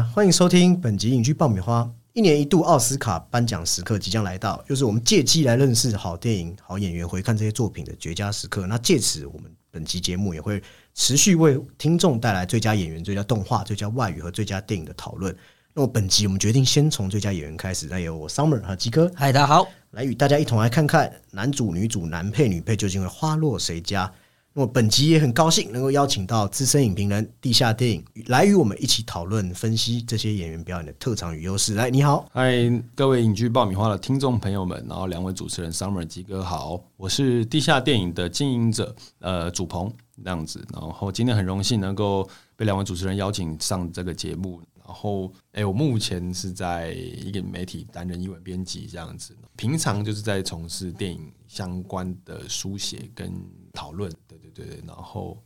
欢迎收听本集影剧爆米花。一年一度奥斯卡颁奖时刻即将来到，又是我们借机来认识好电影、好演员、回看这些作品的绝佳时刻。那借此，我们本期节目也会持续为听众带来最佳演员、最佳动画、最佳外语和最佳电影的讨论。那么本集我们决定先从最佳演员开始，那由我 Summer 和鸡哥嗨，大家好。来与大家一同来看看男主、女主、男配、女配究竟会花落谁家。那么本集也很高兴能够邀请到资深影评人地下电影来与我们一起讨论分析这些演员表演的特长与优势。来，你好，嗨，各位影剧爆米花的听众朋友们，然后两位主持人 Summer 鸡哥好，我是地下电影的经营者，呃，主鹏这样子，然后今天很荣幸能够被两位主持人邀请上这个节目。然后，哎，我目前是在一个媒体担任英文编辑，这样子。平常就是在从事电影相关的书写跟讨论，对对对。然后，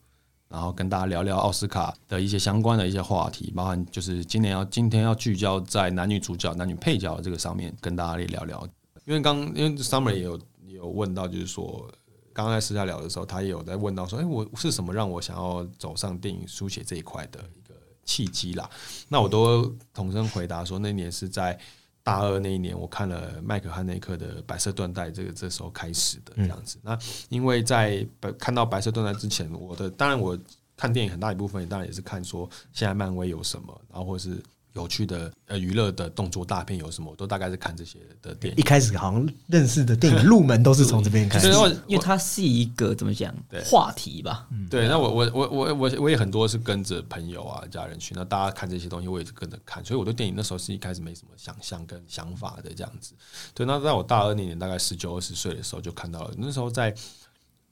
然后跟大家聊聊奥斯卡的一些相关的一些话题，包含就是今年要今天要聚焦在男女主角、男女配角这个上面，跟大家聊聊。因为刚因为 Summer 也有有问到，就是说刚刚在私下聊的时候，他也有在问到说，哎，我是什么让我想要走上电影书写这一块的一个？契机啦，那我都同声回答说，那年是在大二那一年，我看了麦克汉内克的《白色缎带》，这个这时候开始的这样子。那因为在看到《白色缎带》之前，我的当然我看电影很大一部分，当然也是看说现在漫威有什么，然后或是。有趣的呃娱乐的动作大片有什么？我都大概是看这些的电影。一开始好像认识的电影入门都是从这边开始，因为它是一个怎么讲话题吧？对，那我我我我我我也很多是跟着朋友啊家人去，那大家看这些东西，我也是跟着看，所以我对电影那时候是一开始没什么想象跟想法的这样子。对，那在我大二那年，大概十九二十岁的时候就看到了，那时候在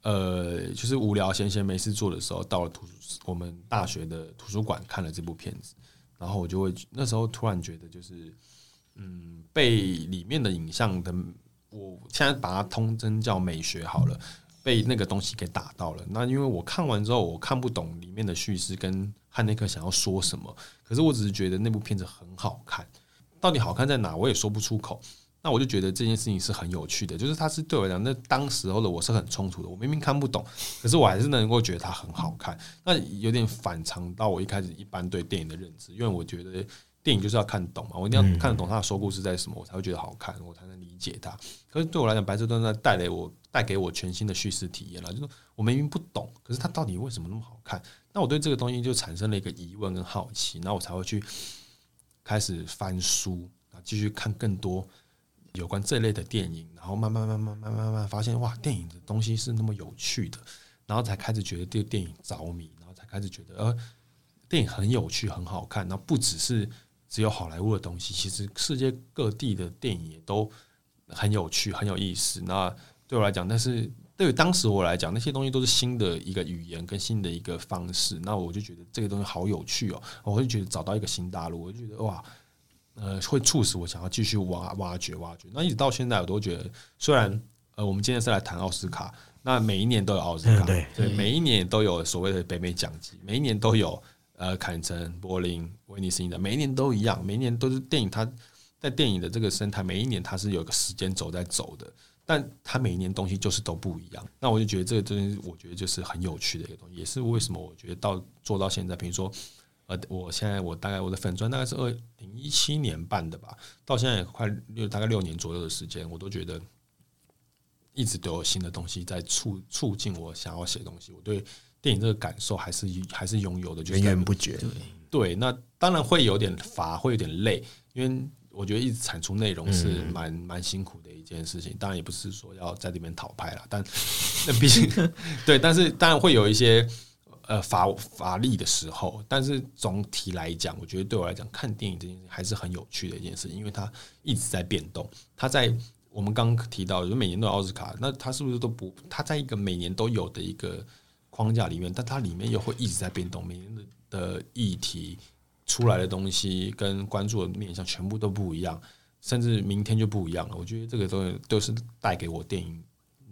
呃就是无聊闲闲没事做的时候，到了图书我们大学的图书馆看了这部片子。然后我就会那时候突然觉得，就是嗯，被里面的影像的，我现在把它通称叫美学好了，被那个东西给打到了。那因为我看完之后，我看不懂里面的叙事跟汉内克想要说什么，可是我只是觉得那部片子很好看，到底好看在哪，我也说不出口。那我就觉得这件事情是很有趣的，就是它是对我来讲，那当时候的我是很冲突的。我明明看不懂，可是我还是能够觉得它很好看。那有点反常到我一开始一般对电影的认知，因为我觉得电影就是要看懂嘛，我一定要看得懂它的说故事在什么，我才会觉得好看，我才能理解它。可是对我来讲，《白色缎带》带来我带给我全新的叙事体验了，就是我明明不懂，可是它到底为什么那么好看？那我对这个东西就产生了一个疑问跟好奇，那我才会去开始翻书啊，继续看更多。有关这类的电影，然后慢慢慢慢慢慢慢发现，哇，电影的东西是那么有趣的，然后才开始觉得对电影着迷，然后才开始觉得，呃，电影很有趣，很好看。那不只是只有好莱坞的东西，其实世界各地的电影也都很有趣，很有意思。那对我来讲，但是对于当时我来讲，那些东西都是新的一个语言跟新的一个方式。那我就觉得这个东西好有趣哦，我会觉得找到一个新大陆，我就觉得哇。呃，会促使我想要继续挖挖掘挖掘。那一直到现在，我都觉得，虽然呃，我们今天是来谈奥斯卡，那每一年都有奥斯卡，对对，每一年都有所谓的北美奖金，每一年都有呃，坎城、柏林、威尼斯的，每一年都一样，每一年都是电影。它在电影的这个生态，每一年它是有个时间轴在走的，但它每一年东西就是都不一样。那我就觉得这个东西，我觉得就是很有趣的一个东西，也是为什么我觉得到做到现在，比如说。呃，我现在我大概我的粉砖大概是二零一七年办的吧，到现在也快六大概六年左右的时间，我都觉得一直都有新的东西在促促进我想要写东西。我对电影这个感受还是还是拥有的，源源不绝。对，那当然会有点乏，会有点累，因为我觉得一直产出内容是蛮蛮辛苦的一件事情。当然也不是说要在这边讨拍了，但 那毕竟 对，但是当然会有一些。呃，乏乏力的时候，但是总体来讲，我觉得对我来讲，看电影这件事还是很有趣的一件事，因为它一直在变动。它在我们刚刚提到，就每年都有奥斯卡，那它是不是都不？它在一个每年都有的一个框架里面，但它里面又会一直在变动。每年的的议题出来的东西跟关注的面向全部都不一样，甚至明天就不一样了。我觉得这个东西都是带给我电影。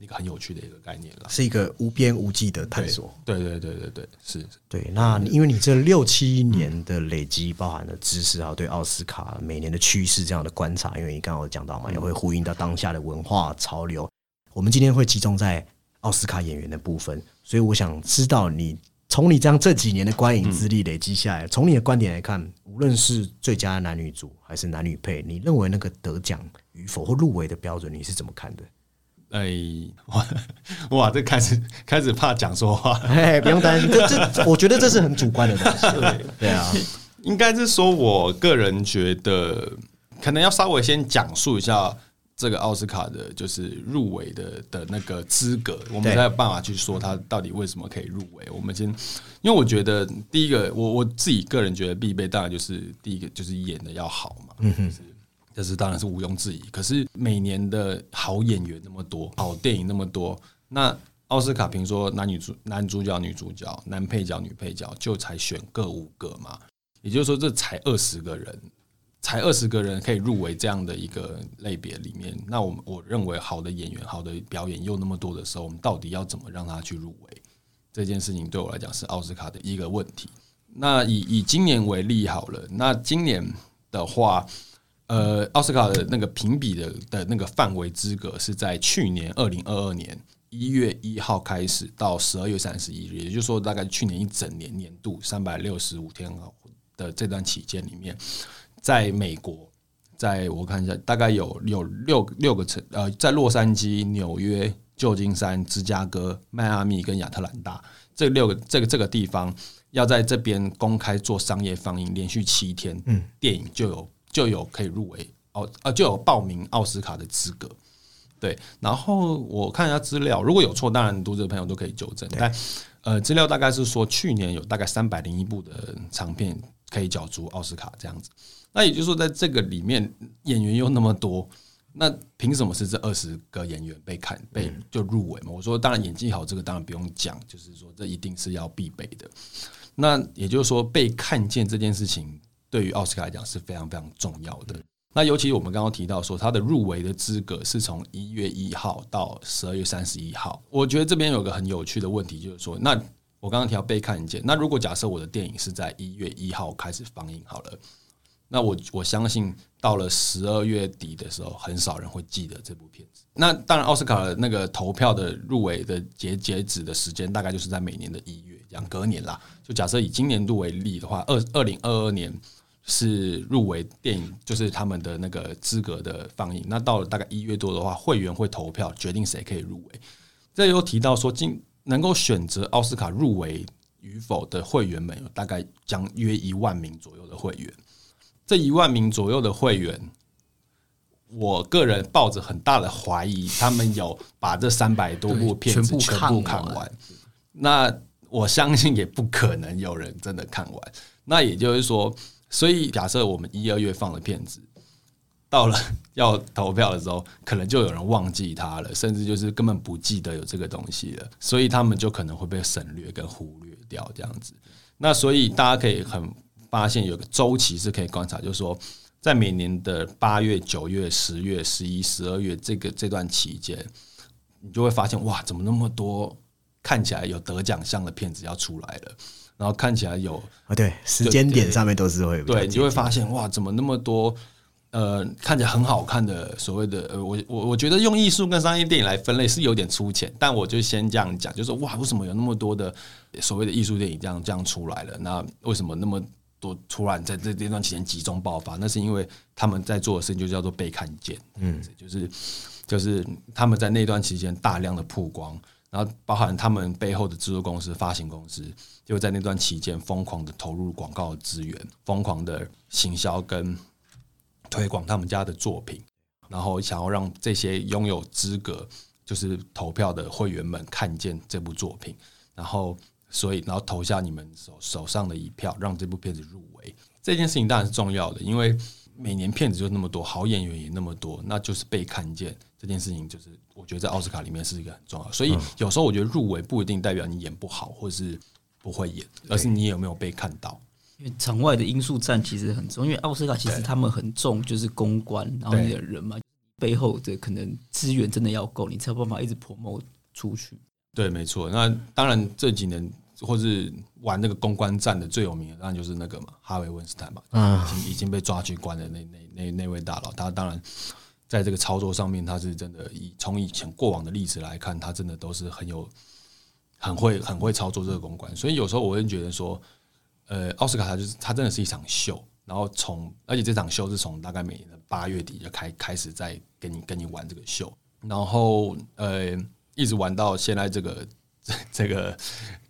一个很有趣的一个概念了，是一个无边无际的探索。对对对对对，是对。那因为你这六七年的累积，包含了知识啊，对奥斯卡每年的趋势这样的观察，因为你刚刚有讲到嘛，也会呼应到当下的文化潮流。我们今天会集中在奥斯卡演员的部分，所以我想知道你从你这样这几年的观影资历累积下来，从你的观点来看，无论是最佳男女主还是男女配，你认为那个得奖与否或入围的标准，你是怎么看的？哎，哇 哇，这开始开始怕讲说话，哎，不用担心，这这我觉得这是很主观的东西。对对啊，应该是说，我个人觉得，可能要稍微先讲述一下这个奥斯卡的，就是入围的的那个资格，我们才有办法去说他到底为什么可以入围。我们先，因为我觉得第一个，我我自己个人觉得必备，当然就是第一个就是演的要好嘛。嗯哼。这是当然是毋庸置疑。可是每年的好演员那么多，好电影那么多，那奥斯卡评说男女主男主角、女主角、男配角、女配角就才选各五个嘛？也就是说，这才二十个人，才二十个人可以入围这样的一个类别里面。那我我认为好的演员、好的表演又那么多的时候，我们到底要怎么让他去入围？这件事情对我来讲是奥斯卡的一个问题。那以以今年为例好了，那今年的话。呃，奥斯卡的那个评比的的那个范围资格是在去年二零二二年一月一号开始到十二月三十一日，也就是说，大概去年一整年年度三百六十五天的这段期间里面，在美国，在我看一下，大概有有六六个城，呃，在洛杉矶、纽约、旧金山、芝加哥、迈阿密跟亚特兰大这六个这个这个地方，要在这边公开做商业放映，连续七天，嗯，电影就有。就有可以入围奥呃就有报名奥斯卡的资格，对。然后我看一下资料，如果有错，当然读者朋友都可以纠正。但呃，资料大概是说，去年有大概三百零一部的长片可以角逐奥斯卡这样子。那也就是说，在这个里面演员又那么多，那凭什么是这二十个演员被看被就入围嘛？我说，当然演技好，这个当然不用讲，就是说这一定是要必备的。那也就是说，被看见这件事情。对于奥斯卡来讲是非常非常重要的。那尤其我们刚刚提到说，他的入围的资格是从一月一号到十二月三十一号。我觉得这边有个很有趣的问题，就是说，那我刚刚提到被看见，那如果假设我的电影是在一月一号开始放映好了，那我我相信到了十二月底的时候，很少人会记得这部片子。那当然，奥斯卡的那个投票的入围的截截止的时间，大概就是在每年的一月，这样隔年啦。就假设以今年度为例的话，二二零二二年。是入围电影，就是他们的那个资格的放映。那到了大概一月多的话，会员会投票决定谁可以入围。这又提到说，今能够选择奥斯卡入围与否的会员们，有大概将约一万名左右的会员。这一万名左右的会员，我个人抱着很大的怀疑，他们有把这三百多部片子全部看完。那我相信也不可能有人真的看完。那也就是说。所以，假设我们一二月放的片子，到了 要投票的时候，可能就有人忘记它了，甚至就是根本不记得有这个东西了，所以他们就可能会被省略跟忽略掉这样子。那所以大家可以很发现有个周期是可以观察，就是说，在每年的八月、九月、十月、十一、十二月这个这段期间，你就会发现哇，怎么那么多看起来有得奖项的片子要出来了。然后看起来有啊，对，时间点上面都是会对，你就会发现哇，怎么那么多呃，看起来很好看的所谓的呃，我我我觉得用艺术跟商业电影来分类是有点粗浅，但我就先这样讲，就是哇，为什么有那么多的所谓的艺术电影这样这样出来了？那为什么那么多突然在这这段期间集中爆发？那是因为他们在做的事情就叫做被看见，嗯，就是就是他们在那段期间大量的曝光。然后包含他们背后的制作公司、发行公司，就在那段期间疯狂的投入广告资源，疯狂的行销跟推广他们家的作品，然后想要让这些拥有资格就是投票的会员们看见这部作品，然后所以然后投下你们手手上的一票，让这部片子入围。这件事情当然是重要的，因为。每年片子就那么多，好演员也那么多，那就是被看见这件事情，就是我觉得在奥斯卡里面是一个很重要。所以有时候我觉得入围不一定代表你演不好，或是不会演，而是你有没有被看到。因为场外的因素占其实很重，因为奥斯卡其实他们很重就是公关，然后你的人嘛，背后的可能资源真的要够，你才有办法一直 promo 出去。对，没错。那当然这几年。或是玩那个公关战的最有名的，当然就是那个嘛，哈维·温斯坦嘛，已经已经被抓去关的那那那那位大佬。他当然在这个操作上面，他是真的以从以前过往的例子来看，他真的都是很有很会很会操作这个公关，所以有时候我会觉得说，呃，奥斯卡它就是他真的是一场秀，然后从而且这场秀是从大概每年的八月底就开开始在跟你跟你玩这个秀，然后呃一直玩到现在这个这这个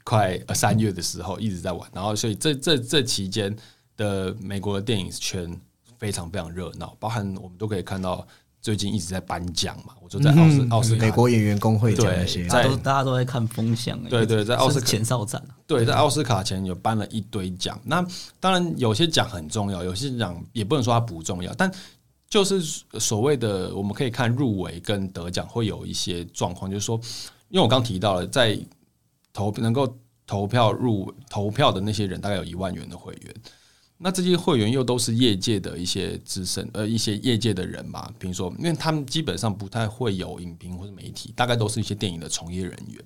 快呃三月的时候一直在玩，然后所以这这这期间的美国的电影圈非常非常热闹，包含我们都可以看到最近一直在颁奖嘛，我就在奥斯奥斯美国演员工会奖那些，在大家都大家都在看风向、欸，对对在奥斯卡前哨战啊，对，在奥斯卡前有颁了一堆奖。那当然有些奖很重要，有些奖也不能说它不重要，但就是所谓的我们可以看入围跟得奖会有一些状况，就是说，因为我刚提到了，在投能够投票入投票的那些人，大概有一万元的会员。那这些会员又都是业界的一些资深呃一些业界的人嘛，比如说，因为他们基本上不太会有影评或者媒体，大概都是一些电影的从业人员。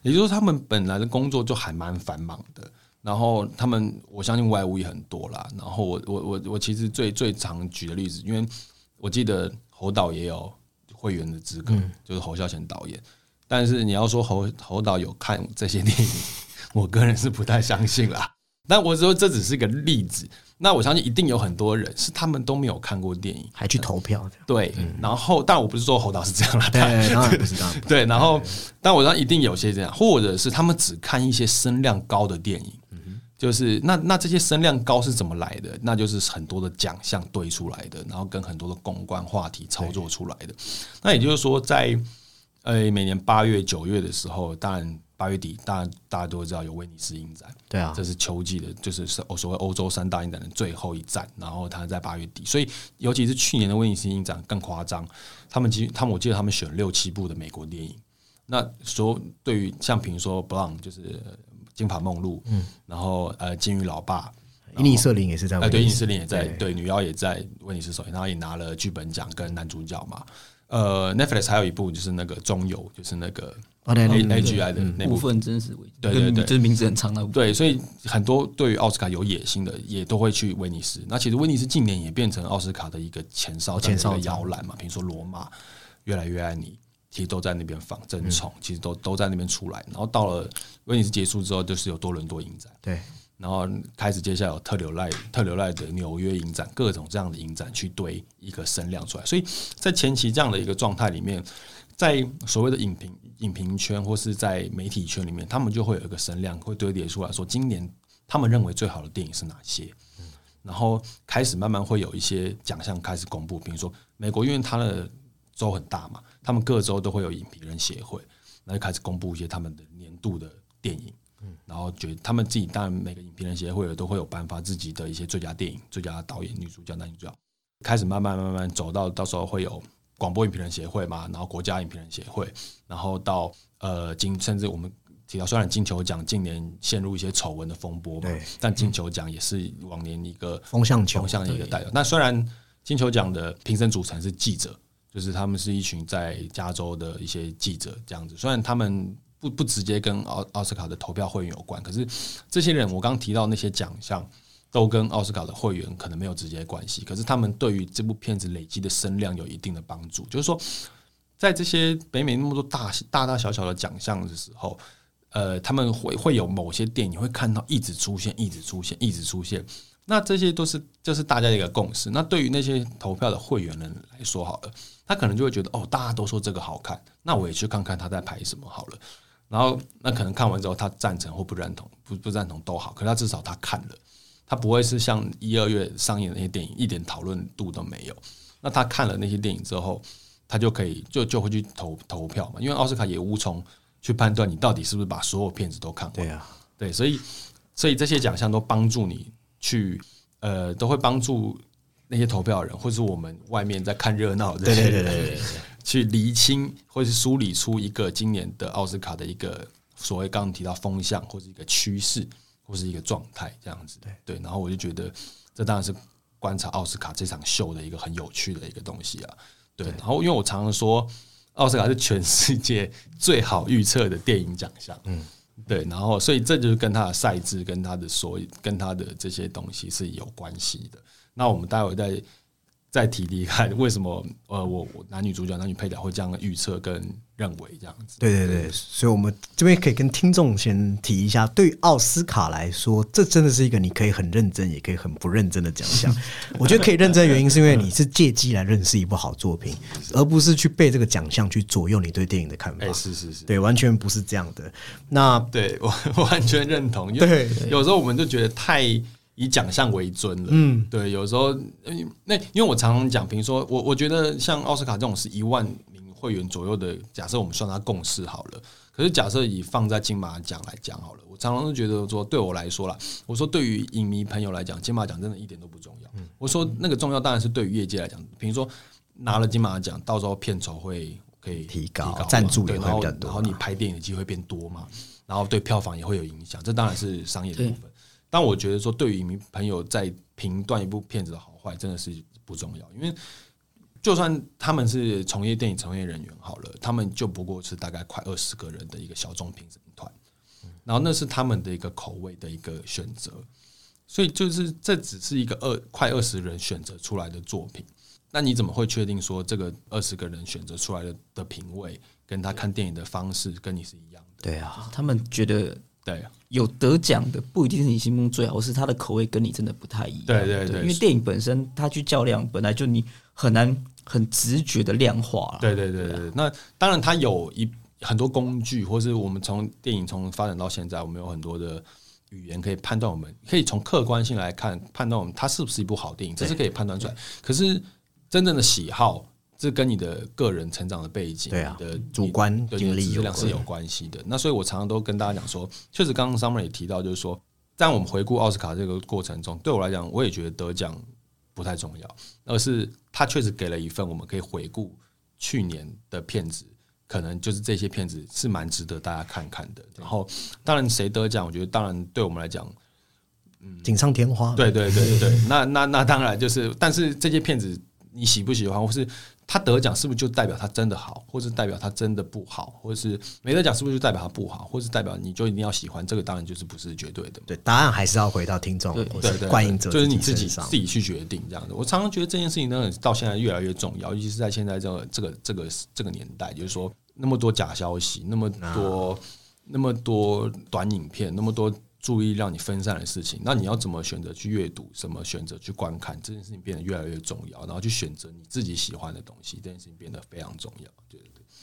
也就是说，他们本来的工作就还蛮繁忙的，然后他们我相信外务也很多啦。然后我我我我其实最最常举的例子，因为我记得侯导也有会员的资格，就是侯孝贤导演。但是你要说侯侯导有看这些电影，我个人是不太相信啦。但我说这只是一个例子，那我相信一定有很多人是他们都没有看过电影，还去投票的，对。然后，但我不是说侯导是这样啦，对，当然不是，这样。对，然后，但我知道一定有些这样，或者是他们只看一些声量高的电影，就是那那这些声量高是怎么来的？那就是很多的奖项堆出来的，然后跟很多的公关话题操作出来的。那也就是说，在呃每年八月、九月的时候，当然八月底，当然大家都会知道有威尼斯影展，对啊，这是秋季的，就是所谓欧洲三大影展的最后一站，然后它在八月底，所以尤其是去年的威尼斯影展更夸张，他们其实他们我记得他们选六七部的美国电影，那说对于像比如说《布朗》就是《金发梦露》，嗯，然后呃《金鱼老爸》，伊尼瑟林也是在，哎对，伊尼瑟林也在，对，女妖也在威尼斯首映，然后也拿了剧本奖跟男主角嘛，呃，Netflix 还有一部就是那个中游，就是那个。哦对 A 对 A G I 的那部部分真实为对对对就是名字很长的，对，所以很多对于奥斯卡有野心的，也都会去威尼斯。那其实威尼斯近年也变成奥斯卡的一个前哨站的一个摇篮嘛。比如说罗马、越来越爱你，其实都在那边放。争宠其实都都在那边出来。然后到了威尼斯结束之后，就是有多伦多影展，对，然后开始接下来有特留赖特留赖的纽约影展，各种这样的影展去堆一个声量出来。所以在前期这样的一个状态里面，在所谓的影评影评圈或是在媒体圈里面，他们就会有一个声量会堆叠出来说，今年他们认为最好的电影是哪些，然后开始慢慢会有一些奖项开始公布，比如说美国，因为它的州很大嘛，他们各州都会有影评人协会，那就开始公布一些他们的年度的电影。然后觉得他们自己当然每个影评人协会都会有颁发自己的一些最佳电影、最佳导演、女主角、男主角，开始慢慢慢慢走到到时候会有广播影评人协会嘛，然后国家影评人协会，然后到呃金甚至我们提到，虽然金球奖近年陷入一些丑闻的风波嘛对，但金球奖也是往年一个风向球风向的一个代表。那虽然金球奖的评审组成是记者，就是他们是一群在加州的一些记者这样子，虽然他们不不直接跟奥奥斯卡的投票会员有关，可是这些人我刚刚提到那些奖项都跟奥斯卡的会员可能没有直接关系，可是他们对于这部片子累积的声量有一定的帮助。就是说，在这些北美那么多大大大小小的奖项的时候，呃，他们会会有某些电影会看到一直出现，一直出现，一直出现。那这些都是这是大家的一个共识。那对于那些投票的会员人来说，好了，他可能就会觉得哦，大家都说这个好看，那我也去看看他在拍什么好了。然后那可能看完之后，他赞成或不认同，不不赞同都好，可是他至少他看了，他不会是像一二月上映的那些电影一点讨论度都没有。那他看了那些电影之后，他就可以就就会去投投票嘛，因为奥斯卡也无从去判断你到底是不是把所有片子都看过。对啊，对，所以所以这些奖项都帮助你去呃，都会帮助那些投票人，或是我们外面在看热闹的这些人，对对对对对去厘清或是梳理出一个今年的奥斯卡的一个所谓刚刚提到风向，或者一个趋势，或是一个状态这样子。对对，然后我就觉得这当然是观察奥斯卡这场秀的一个很有趣的一个东西啊。对，然后因为我常常说，奥斯卡是全世界最好预测的电影奖项。嗯。对，然后所以这就是跟他的赛制、跟他的所跟他的这些东西是有关系的。那我们待会再再提离开为什么呃，我我男女主角、男女配角会这样预测跟认为这样子。对对对，所以我们这边可以跟听众先提一下，对于奥斯卡来说，这真的是一个你可以很认真，也可以很不认真的奖项。我觉得可以认真的原因，是因为你是借机来认识一部好作品，而不是去被这个奖项去左右你对电影的看法。哎、是是是，对，完全不是这样的。那对我我完全认同，因为对有时候我们就觉得太以奖项为尊了。嗯，对，有时候嗯那因为我常常讲，比如说我我觉得像奥斯卡这种是一万名会员左右的，假设我们算它共识好了。可是假设以放在金马奖来讲好了，我常常都觉得说，对我来说啦，我说对于影迷朋友来讲，金马奖真的一点都不重要。我说那个重要当然是对于业界来讲，比如说拿了金马奖，到时候片酬会可以提高赞助也会比较多然后你拍电影的机会变多嘛，然后对票房也会有影响，这当然是商业的部分。但我觉得说，对于影迷朋友在评断一部片子的好坏，真的是不重要，因为就算他们是从业电影从业人员好了，他们就不过是大概快二十个人的一个小众评审团，然后那是他们的一个口味的一个选择，所以就是这只是一个二快二十人选择出来的作品，那你怎么会确定说这个二十个人选择出来的的品味跟他看电影的方式跟你是一样的？对啊，他们觉得对啊，有得奖的不一定是你心目中最好，是他的口味跟你真的不太一样。对对对因为电影本身它去较量，本来就你很难很直觉的量化对对对，对那当然它有一很多工具，或是我们从电影从发展到现在，我们有很多的语言可以判断，我们可以从客观性来看判断我们它是不是一部好电影，这是可以判断出来。可是真正的喜好，这跟你的个人成长的背景，对啊你的主观对经历质量是有关系的。那所以我常常都跟大家讲说，确实刚刚 Summer 也提到，就是说，在我们回顾奥斯卡这个过程中，对我来讲，我也觉得得奖不太重要，而是他确实给了一份我们可以回顾去年的片子，可能就是这些片子是蛮值得大家看看的。然后，当然谁得奖，我觉得当然对我们来讲，锦上添花。对对对对，那那那当然就是，但是这些片子你喜不喜欢，或是他得奖是不是就代表他真的好，或是代表他真的不好，或是没得奖是不是就代表他不好，或是代表你就一定要喜欢？这个当然就是不是绝对的。对，答案还是要回到听众对或对观影者就是你自己自。己去决定这样子。我常常觉得这件事情呢，到现在越来越重要，尤其是在现在这个这个这个这个年代，就是说那么多假消息，那么多、那么多短影片，那么多注意让你分散的事情，那你要怎么选择去阅读，怎么选择去观看，这件事情变得越来越重要，然后去选择你自己喜欢的东西，这件事情变得非常重要。对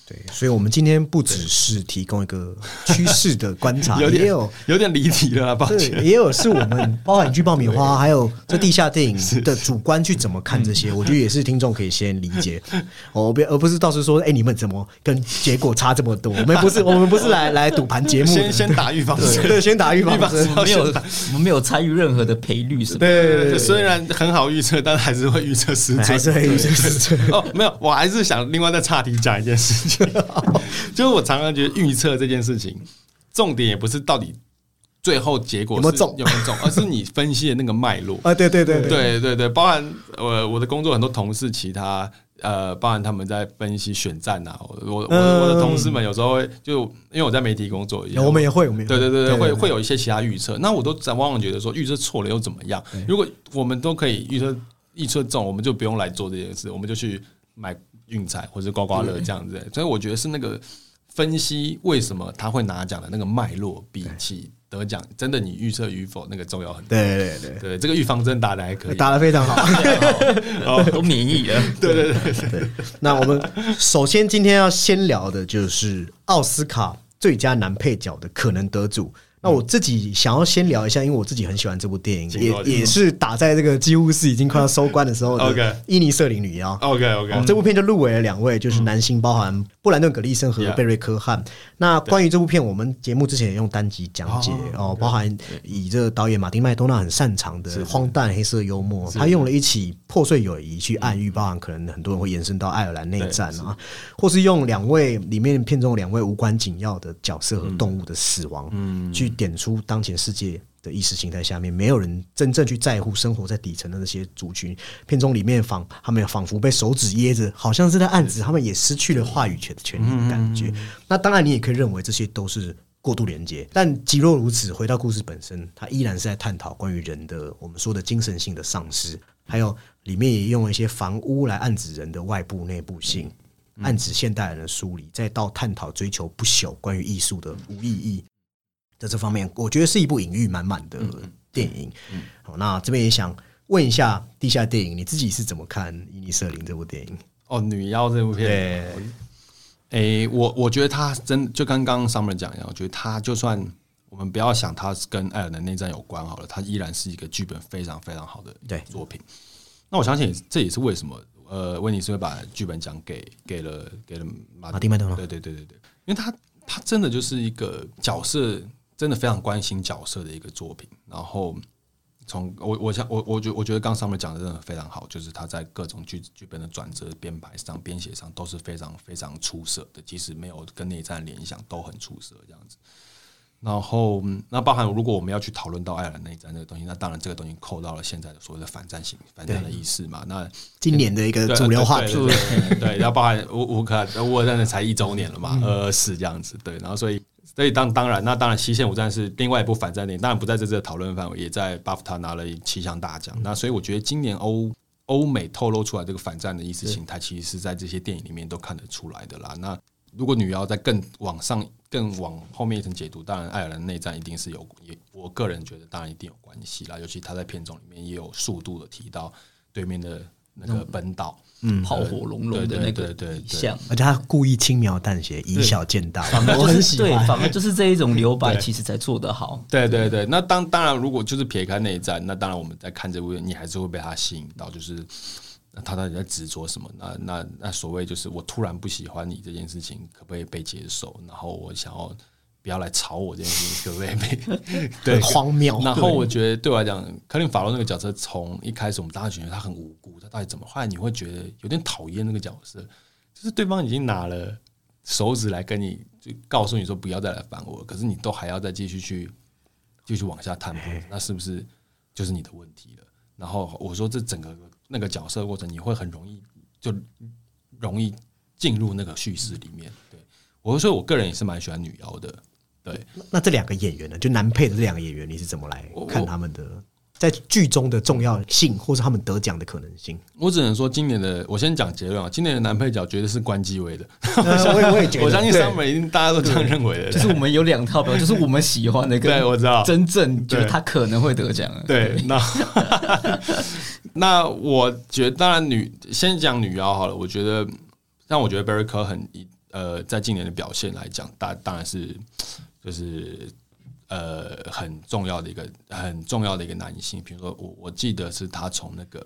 对所以我们今天不只是提供一个趋势的观察，有点也有有点离题了啦，抱，歉。也有是我们 包含剧爆米花，还有这地下电影的主观去怎么看这些，我觉得也是听众可以先理解。哦，别而不是到时说，哎、你们怎么跟结果差这么多？我们不是我们不是来来赌盘节目的，先先打预防针，对，先打预防针，我们没有，我们没有参与任何的赔率什么的。对对对对虽然很好预测，但还是会预测失准，还是会预测失准。哦，没有，我还是想另外再岔题讲一件事情，就是我常常觉得预测这件事情，重点也不是到底最后结果是有没有中？有没有中，而是你分析的那个脉络。啊，对对对对。对对对，包含我我的工作很多同事，其他呃，包含他们在分析选战啊，我我我的我的同事们有时候会就因为我在媒体工作，我们也会，我们也对对对对，会会有有一些其他预测。那我都在往往觉得说预测错了又怎么样？如果我们都可以预测预测中，我们就不用来做这件事，我们就去买运彩或者刮刮乐这样子。所以我觉得是那个分析为什么他会拿奖的那个脉络，比起得奖真的你预测与否那个重要很多。对对对对，这个预防针打的还可，以。打的非常 好。都免疫了。对对对，那我们首先今天要先聊的就是奥斯卡最佳男配角的可能得主。那我自己想要先聊一下，因为我自己很喜欢这部电影，也也是打在这个几乎是已经快要收官的时候的伊尼瑟林女妖》。OK OK，哦这部片就入围了两位，就是男星，包含布兰顿·葛利森和贝瑞·科汉。那关于这部片，我们节目之前也用单集讲解哦，包含以这个导演马丁·麦多纳很擅长的荒诞黑色幽默，他用了一起破碎友谊去暗喻，包含可能很多人会延伸到爱尔兰内战啊，或是用两位里面片中两位无关紧要的角色和动物的死亡，嗯，去点出当前世界。的意识形态下面，没有人真正去在乎生活在底层的那些族群。片中里面仿他们仿佛被手指噎着，好像是在暗指他们也失去了话语权的权利的感觉。那当然，你也可以认为这些都是过度连接，但即若如此，回到故事本身，它依然是在探讨关于人的我们说的精神性的丧失。还有里面也用了一些房屋来暗指人的外部内部性，暗指现代人的疏离，再到探讨追求不朽关于艺术的无意义。在这方面，我觉得是一部隐喻满满的电影。好，那这边也想问一下地下电影，你自己是怎么看《伊尼瑟林》这部电影？哦，女妖这部片，对，诶、我我觉得他真就跟刚刚 Summer 讲一样，我觉得他就算我们不要想他是跟艾尔的内战有关好了，他依然是一个剧本非常非常好的对作品。那我相信也这也是为什么呃，威尼斯会把剧本奖给给了给了马马丁麦当劳对对对对对，因为他他真的就是一个角色，真的非常关心角色的一个作品。然后从我我想我我觉我觉得刚上面讲的真的非常好，就是他在各种剧剧本的转折、编排上、编写上都是非常非常出色的，即使没有跟内战联想，都很出色这样子。然后，嗯那包含如果我们要去讨论到爱尔兰内战这个东西，那当然这个东西扣到了现在的所谓的反战型反战的意识嘛。那今年的一个主流话题。对要 包含乌乌克兰乌俄战争才一周年了嘛，二四这样子，对，然后所以所以当当然，那当然西线五战是另外一部反战电影，当然不在这次的讨论范围，也在巴夫塔拿了七项大奖。那所以我觉得今年欧欧美透露出来这个反战的意识形态，其实是在这些电影里面都看得出来的啦。那如果女妖在更往上、更往后面一层解读，当然爱尔兰内战一定是有，也我个人觉得当然一定有关系啦。尤其他在片中里面也有速度的提到对面的那个本岛，炮火隆隆的对对那个对对对像。而且他故意轻描淡写，以小见大，反而我就是对，很喜欢。反而就是这一种留白，其实才做得好。对对对，那当当然，如果就是撇开内战，那当然我们在看这部片，你还是会被他吸引到，就是那他到底在执着什么？那那那所谓就是我突然不喜欢你这件事情，可不可以被接受？然后我想要不要来吵我这件事情，可不可以 对荒谬。然后我觉得对我来讲，克林法罗那个角色，从一开始我们大家觉得他很无辜，他到底怎么？后来你会觉得有点讨厌那个角色，就是对方已经拿了手指来跟你，就告诉你说不要再来烦我，可是你都还要再继续去继续往下探讨，那是不是就是你的问题了？然后我说这整个那个角色过程，你会很容易就容易进入那个叙事里面。对我说，我个人也是蛮喜欢女妖的，对。那这两个演员呢？就男配的这两个演员，你是怎么来看他们的在剧中的重要性，或是他们得奖的可能性？我只能说，今年的我先讲结论啊，今年的男配角绝对是关机威的。呃我也我也觉得，我相信对 Summer 一定大家都这样认为的。就是我们有两套表，就是我们喜欢的跟 对我知道真正觉得他可能会得奖的。对，那 那我觉得，当然女先讲女妖好了。我觉得，但我觉得 Barry o 很呃，在今年的表现来讲，大当然是就是呃很重要的一个很重要的一个男性。比如说，我我记得是他从那个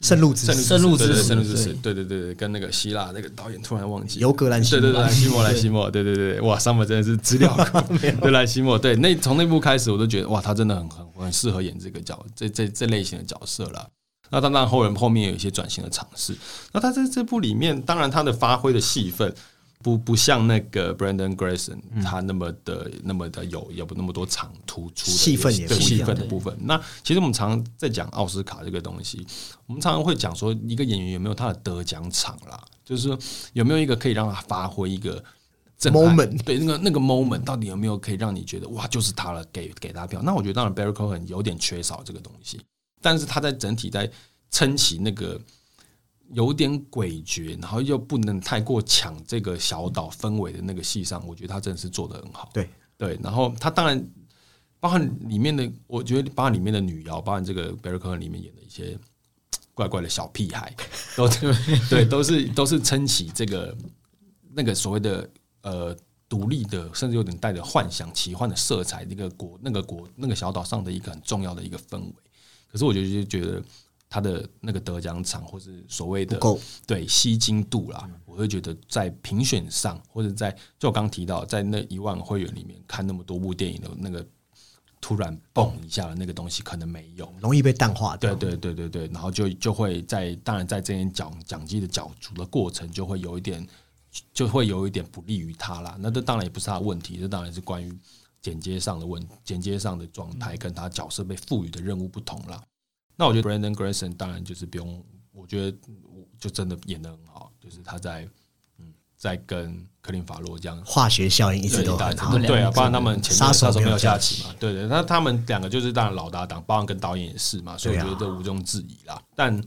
圣路之死圣路之对对死圣路之死，对对对对，跟那个希腊那个导演突然忘记尤格兰西莫对对对，兰西莫，兰西莫，对对对，哇，Summer 真的是资料 库，对兰西莫，对，那从那部开始，我都觉得哇，他真的很很很适合演这个角这这这类型的角色了。那当然后人后面有一些转型的尝试。那他在这部里面，当然他的发挥的戏份不不像那个 Brandon Grayson 他那么的那么的有有那么多场突出的戏份也对戏份的部分。那其实我们常常在讲奥斯卡这个东西，我们常常会讲说一个演员有没有他的得奖场啦，就是说有没有一个可以让他发挥一个。Moment 对那个那个 moment 到底有没有可以让你觉得哇就是他了，给给他票？那我觉得当然 Barry Cohen 有点缺少这个东西，但是他在整体在撑起那个有点诡谲，然后又不能太过抢这个小岛氛围的那个戏上，我觉得他真的是做的很好。对对，然后他当然包含里面的，我觉得包含里面的女妖，包含这个 Barry Cohen 里面演的一些怪怪的小屁孩，都对，都是 都是撑起这个那个所谓的呃独立的，甚至有点带着幻想、奇幻的色彩，那个国那个国那个小岛上的一个很重要的一个氛围。可是我就就觉得他的那个得奖场，或是所谓的对吸睛度啦，我会觉得在评选上，或者在就我刚提到，在那一万会员里面看那么多部电影的那个突然蹦一下的那个东西，可能没有。容易被淡化掉。对对对对对，然后就就会在当然在这些奖奖金的角逐的过程，就会有一点就会有一点不利于他啦。那这当然也不是他的问题，这当然是关于剪接上的问剪接上的状态，跟他角色被赋予的任务不同啦。那我觉得 Brandon Grayson 当然就是不用，我觉得就真的演的很好，就是他在嗯在跟克林法洛这样化学效应一直对大都很好。对啊，包含他们前面杀手没有没有假假期嘛，对对，那他们两个就是当然老搭档，包括跟导演也是嘛，所以我觉得这毋庸置疑啦。但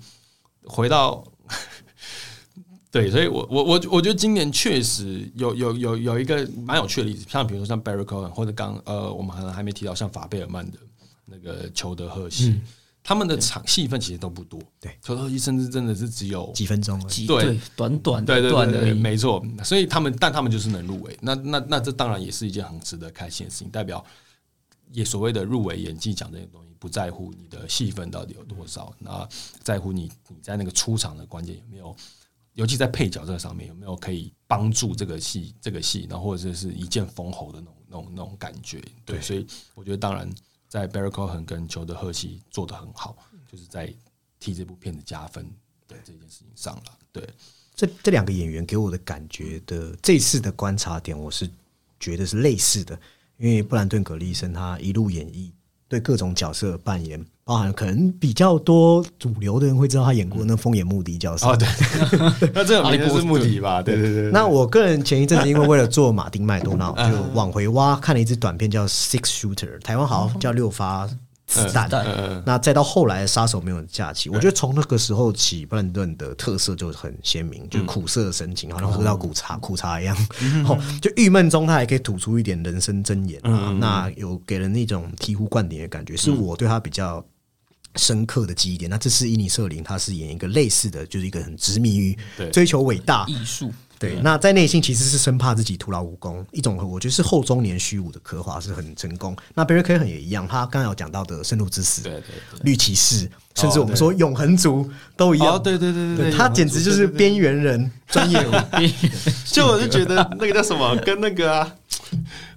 回到 对，所以我我我我觉得今年确实有有有有一个蛮有趣的例子，像比如说像 Barry Cohen 或者刚呃我们可能还没提到像法贝尔曼的那个裘德赫西，他们的场戏份其实都不多，对，裘德赫西甚至真的是只有几分钟而已，几对。对短短对对对对，段而已。没错。所以他们，但他们就是能入围，那那那这当然也是一件很值得开心的事情，代表也所谓的入围演技奖这些东西，不在乎你的戏份到底有多少，那在乎你你在那个出场的关键有没有，尤其在配角这个上面有没有可以帮助这个戏这个戏，然后或者是一剑封喉的那种那种那种感觉。对，所以我觉得当然在 Barry Cohen 跟裘德赫西做的很好，就是在替这部片子加分的这件事情上了。对。这这两个演员给我的感觉的这次的观察点，我是觉得是类似的，因为布兰顿·葛利森他一路演绎对各种角色扮演，包含可能比较多主流的人会知道他演过那风眼穆迪角色。哦，对，那这个名字是穆迪吧？对对对。那我个人前一阵子因为为了做马丁麦多纳，就往回挖看了一支短片叫《Six Shooter》，台湾好像叫六发子弹。嗯那再到后来杀手没有假期，我觉得从那个时候起，布兰顿的特色就很鲜明，就苦涩的神情，好像喝到苦茶苦茶一样。哦，就郁闷中他还可以吐出一点人生真言啊，那有给人一种醍醐灌顶的感觉，是我对他比较。深刻的记忆点，那这次伊尼瑟林，他是演一个类似的，就是一个很执迷于追求伟大，艺术对，那在内心其实是生怕自己徒劳无功，一种我觉得是后中年虚无的刻画是很成功。那 Barry k 很也一样，他刚才有讲到的《圣路之死》、对对绿骑士，甚至我们说永恒族都一样。哦，对对对对他简直就是边缘人 专业舞。就我就觉得那个叫什么，跟那个啊，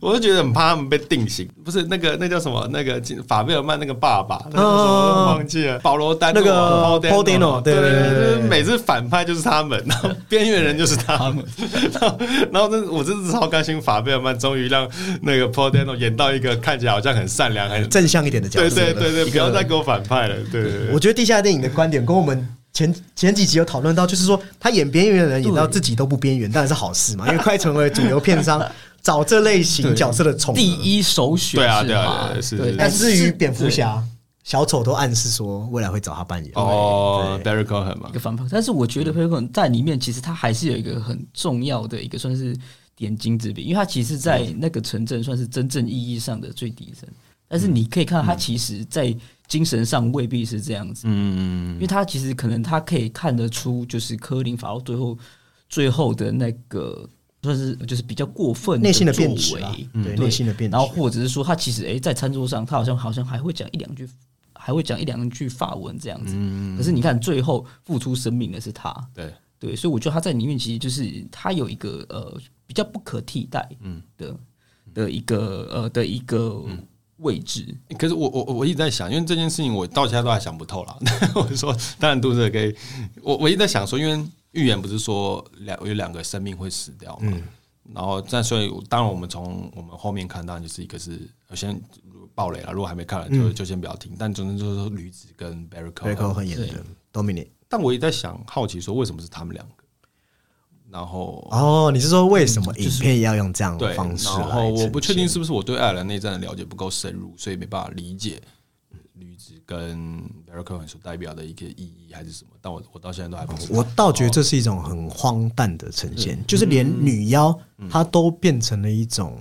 我就觉得很怕他们被定型。不是那个那叫什么，那个法贝尔曼那个爸爸，那个什么忘记了，保罗丹那个 Paul Dano，对对对对对就是每次反派就是他们，然后边缘人就是他们。然后然后真我真的超开心，法贝尔曼终于让那个 Paul Dano 演到一个看起来好像很善良、很正向一点的角对色。对对对，不要再给我反派了。对对对。我觉得地下电影的观点跟我们前 前几集有讨论到，就是说他演边缘的人演到自己都不边缘，当然是好事嘛，因为快成为主流片商找这类型角色的宠儿。第。一首选对啊对啊是但至于蝙蝠侠，小丑都暗示说未来会找他扮演。哦，Barry Cohen 嘛。一个，反派，但是我觉得 barracone 在里面其实他还是有一个很重要的一个算是点睛之笔，因为他其实，在那个城镇算是真正意义上的最底层，但是你可以看到他其实，在精神上未必是这样子，嗯因为他其实可能他可以看得出，就是柯林法到最后最后的那个算是就是比较过分内心的作变质啊为，对对内心的变质。然后或者是说他其实诶、在餐桌上他好像好像还会讲一两句，还会讲一两句法文这样子。可是你看最后付出生命的是他，对，对，所以我觉得他在里面其实就是他有一个呃比较不可替代的的一个呃的一个位置。可是我我我一直在想，因为这件事情我到现在都还想不透了。我是说，当然读者可以，我我一直在想说，因为预言不是说两有两个生命会死掉嘛，然后但所以当然我们从我们后面看到就是一个是我先暴雷了，如果还没看了就就先不要听。但总之就是说驴子跟 Barry Barry Cohen，很演的 Dominic。但我也在想好奇说为什么是他们两个，然后哦，你是说为什么影片要用这样的，方式来然后我不确定是不是我对爱尔兰内战的了解不够深入，所以没办法理解驴子跟 Cohen 所代表的一个意义还是什么。但我我到现在都还不知道。我倒觉得这是一种很荒诞的呈现，就是连女妖她都变成了一种，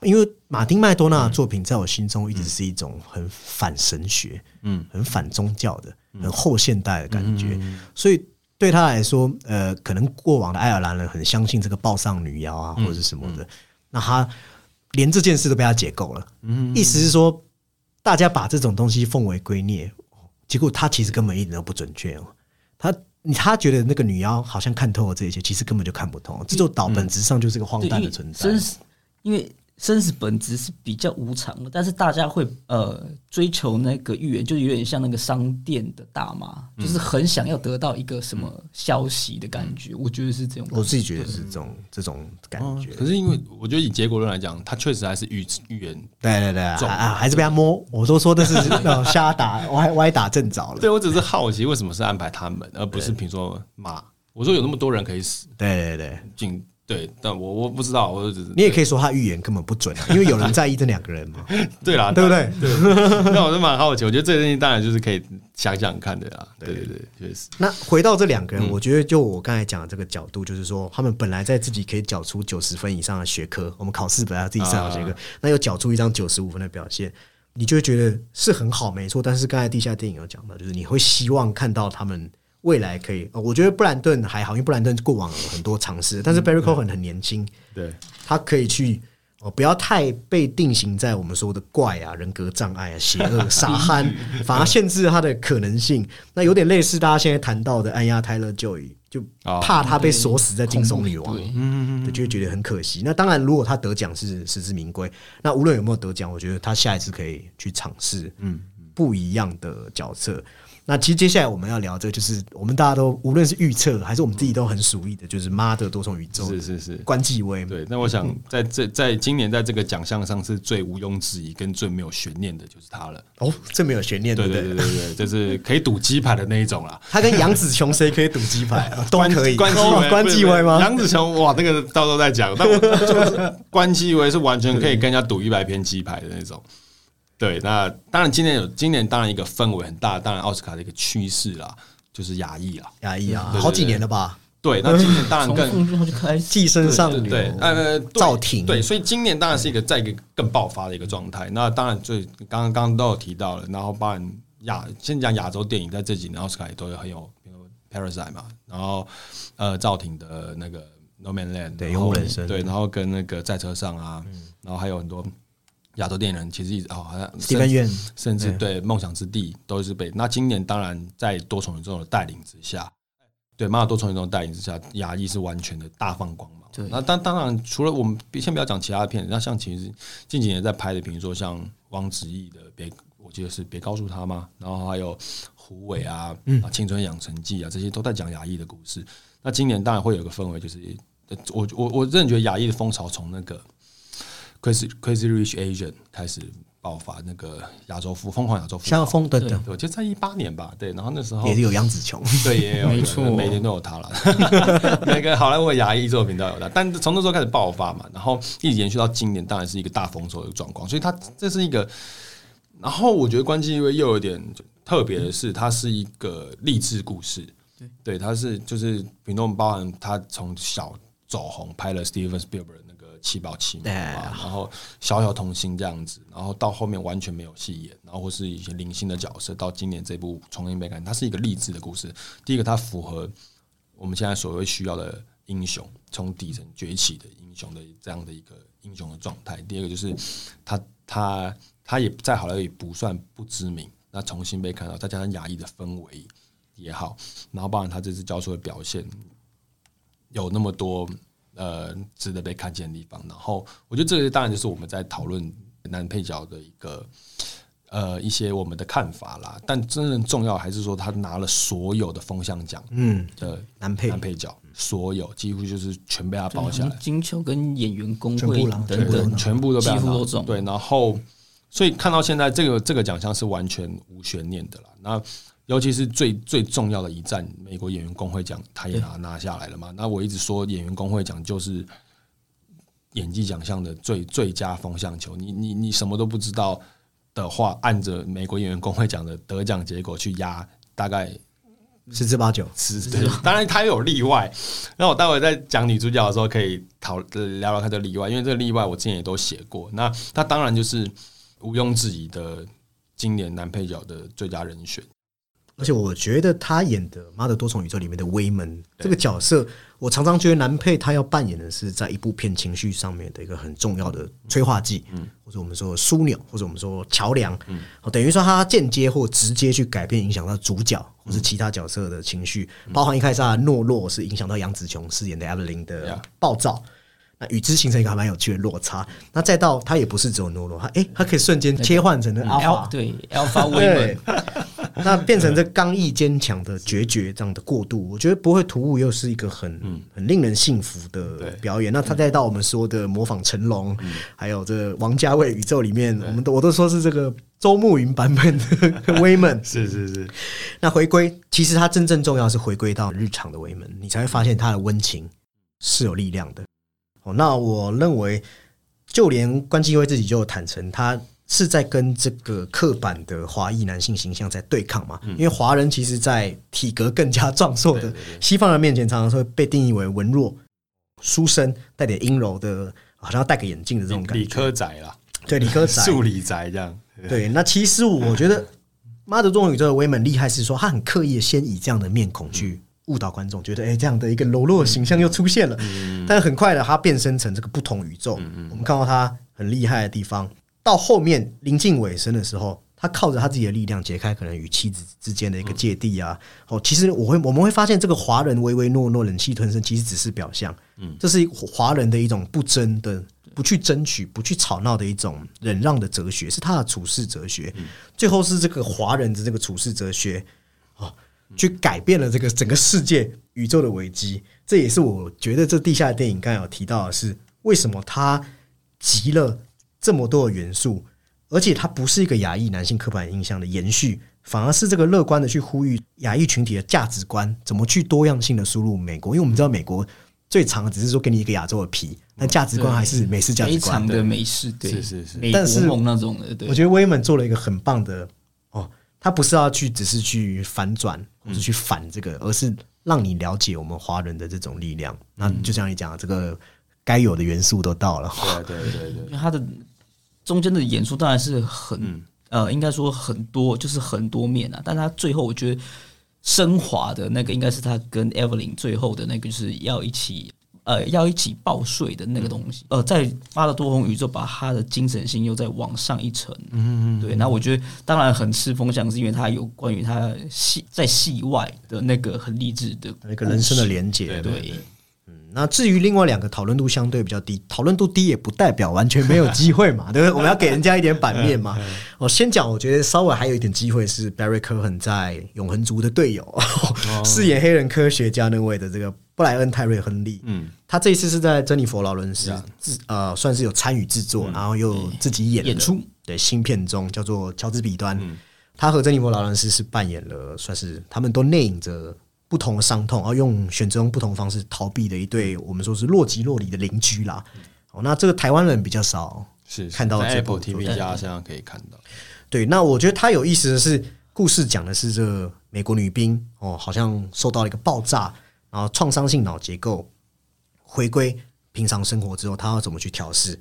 因为马丁麦多纳的作品在我心中一直是一种很反神学，嗯，很反宗教的、很后现代的感觉，所以。对他来说，呃，可能过往的爱尔兰人很相信这个报上女妖啊，或者是什么的，那他连这件事都被他解构了。意思是说，大家把这种东西奉为圭臬，结果他其实根本一点都不准确哦。他他觉得那个女妖好像看透了这些，其实根本就看不通。这座岛本质上就是个荒对，诞的存在。因为生死本质是比较无常的，但是大家会呃追求那个预言，就有点像那个商店的大妈，就是很想要得到一个什么消息的感觉。我觉得是这种。我自己觉得是这种这种感觉。可是因为我觉得以结果论来讲，他确实还是预预言。对对对啊啊，还是被他摸。我都说的是 那种瞎打歪歪打正着了。对我只是好奇，为什么是安排他们，而不是比如说马？我说有那么多人可以死，对对对，仅对，但我我不知道，我只是你也可以说他预言根本不准啊，因为有人在意这两个人嘛，对啦，对不对？对，那我是蛮好奇，我觉得这个东西当然就是可以想想看的啦。对对对，确实。那回到这两个人，我觉得就我刚才讲的这个角度，就是说他们本来在自己可以缴出九十分以上的学科，我们考试本来自己上好学科，那又缴出一张九十五分的表现，你就会觉得是很好，没错。但是刚才地下电影有讲到，就是你会希望看到他们未来可以。我觉得布兰顿还好，因为布兰顿过往有很多尝试，但是 Barry Cohen 很年轻，对，他可以去哦，不要太被定型在我们说的怪啊、人格障碍啊、邪恶、傻憨，反而限制他的可能性。那有点类似大家现在谈到的安亚泰勒就就怕他被锁死在惊悚女王，嗯，就会觉得很可惜。那当然，如果他得奖是实至名归。那无论有没有得奖，我觉得他下一次可以去尝试嗯不一样的角色。那其实接下来我们要聊这个，就是我们大家都无论是预测还是我们自己都很属意的，就是《妈的多重宇宙》是是是，关继威。对，那我想在这在今年在这个奖项上是最毋庸置疑跟最没有悬念的，就是他了。哦，最没有悬念，对对对对对，就是可以赌鸡排的那一种啦。他跟杨紫琼谁可以赌鸡排？都可以。关继威，关继威吗？杨紫琼哇，那个到时候再讲。但我 关继威是完全可以跟人家赌一百片鸡排的那种。对，那当然今年有今年当然一个氛围很大，当然奥斯卡的一个趋势啦，就是亚裔啦，亚裔啊，好几年了吧？对，那今年 当然更从就开始寄生上流，对，呃，赵婷，对，所以今年当然是一个再一个更爆发的一个状态。那当然最刚刚刚都有提到了，然后包含亚先讲亚洲电影，在这几年奥斯卡也都有很有，比如 Parasite 嘛，然后呃赵婷的那个 No Man Land，对，永无人生，对，然后跟那个在车上啊，然后还有很多。亚洲电影人其实一直哦，好像甚至对梦想之地都是被那今年当然在多重宇宙的带领之下，对妈的多重宇宙的带领之下，亚裔是完全的大放光芒。对，那当当然除了我们先不要讲其他的片，那像其实近几年在拍的，比如说像汪子毅的别，我记得是别告诉他吗？然后还有胡伟啊，啊青春养成记啊，这些都在讲亚裔的故事。那今年当然会有一个氛围，就是我我我真的觉得亚裔的风潮从那个。Crazy Crazy Rich Asian 开始爆发，那个亚洲富疯狂亚洲富像风等等，我觉得在一八年吧，对，然后那时候也是有杨紫琼，对，也有，没错，每年都有他了，那个好莱坞牙医作品都有他，但从那时候开始爆发嘛，然后一直延续到今年，当然是一个大丰收的状况，所以他这是一个，然后我觉得关机因为又有点特别的是，它是一个励志故事，对，对，它是就是比如说包含他从小走红，拍了 Steven Spielberg。七宝七嘛，然后小小童星这样子，然后到后面完全没有戏演，然后或是一些零星的角色，到今年这部重新被看，它是一个励志的故事。第一个，它符合我们现在所谓需要的英雄，从底层崛起的英雄的这样的一个英雄的状态。第二个就是他他他也在好莱坞不算不知名，那重新被看到，再加上亚裔的氛围也好，然后包含他这次交出的表现有那么多。呃，值得被看见的地方。然后，我觉得这个当然就是我们在讨论男配角的一个呃一些我们的看法啦。但真正重要还是说他拿了所有的风向奖，嗯，的男配男配角，所有几乎就是全被他包下来。金球跟演员工会等等，全部都几乎都中。对，然后所以看到现在这个这个奖项是完全无悬念的啦。那尤其是最最重要的一站，美国演员工会奖，他也拿拿下来了嘛？那我一直说，演员工会奖就是演技奖项的最最佳风向球。你你你什么都不知道的话，按着美国演员工会奖的得奖结果去压，大概十之八九。是，当然他有例外。那我待会在讲女主角的时候，可以讨聊聊他的例外，因为这个例外我之前也都写过。那他当然就是毋庸置疑的今年男配角的最佳人选。而且我觉得他演的《妈的多重宇宙》里面的威门这个角色，我常常觉得男配他要扮演的是在一部片情绪上面的一个很重要的催化剂，嗯，或者我们说枢纽，或者我们说桥梁，嗯，等于说他间接或直接去改变影响到主角或是其他角色的情绪，包含一开始他懦弱是影响到杨紫琼饰演的 Evelyn 的暴躁。那与之形成一个还蛮有趣的落差。那再到他也不是只有懦弱，他哎，他可以瞬间切换成的 Alpha，对 Alpha 威猛，那变成这刚毅坚强的决绝这样的过渡，我觉得不会突兀，又是一个很很令人信服的表演。那他再到我们说的模仿成龙，还有这王家卫宇宙里面，我们都我都说是这个周慕云版本的 威猛，是是是。那回归其实他真正重要是回归到日常的威猛，你才会发现他的温情是有力量的。哦，那我认为，就连关继威自己就坦诚，他是在跟这个刻板的华裔男性形象在对抗嘛？因为华人其实，在体格更加壮硕的西方人面前，常常会被定义为文弱、书生、带点阴柔的，好像要戴个眼镜的这种感觉。理科仔啦，对，理科仔、数理宅这样。对，那其实我觉得《妈的多重宇宙》的威猛厉害是说，他很刻意的先以这样的面孔去误导观众，觉得哎，这样的一个柔弱的形象又出现了。但是很快的，他变身成这个不同宇宙。我们看到他很厉害的地方，到后面临近尾声的时候，他靠着他自己的力量解开可能与妻子之间的一个芥蒂啊。哦，其实我会我们会发现，这个华人唯唯诺诺、忍气吞声，其实只是表象。嗯，这是华人的一种不争的。不去争取、不去吵闹的一种忍让的哲学，是他的处世哲学。最后是这个华人的这个处世哲学，哦，去改变了这个整个世界、宇宙的危机。这也是我觉得这地下电影刚才有提到的是，为什么他急了这么多的元素，而且它不是一个亚裔男性刻板印象的延续，反而是这个乐观的去呼吁亚裔群体的价值观，怎么去多样性的输入美国？因为我们知道美国。最长只是说给你一个亚洲的皮，但价值观还是美式价值观的美式，对是是是，但是那种的，我觉得威猛做了一个很棒的哦，他不是要去只是去反转或者去反这个，而是让你了解我们华人的这种力量。那就像你讲，这个该有的元素都到了，对对对对，他的中间的演出当然是很呃，应该说很多，就是很多面啊，但他最后我觉得。升华的那个应该是他跟 Evelyn 最后的那个，就是要一起呃要一起报税的那个东西。呃，在发了多红宇宙，把他的精神性又再往上一层。嗯嗯对，那我觉得当然很吃风向，是因为他有关于他戏在戏外的那个很励志的那个人生的连接。对。那至于另外两个讨论度相对比较低，讨论度低也不代表完全没有机会嘛，对不对？我们要给人家一点版面嘛。我先讲，我觉得稍微还有一点机会是 Barry Cohen 在永恒族的队友，饰演黑人科学家那位的这个布莱恩泰瑞亨利。嗯，他这一次是在珍妮佛劳伦斯制呃，算是有参与制作，然后又自己演演出对新片中叫做乔治彼端。他和珍妮佛劳伦斯是扮演了，算是他们都内隐着。不同的伤痛，而用选择用不同方式逃避的一对，我们说是若即若离的邻居啦。哦，那这个台湾人比较少是看到 Apple TV 加身上可以看到。对，那我觉得它有意思的是，故事讲的是这个美国女兵哦，好像受到了一个爆炸，然后创伤性脑结构回归平常生活之后，她要怎么去调试？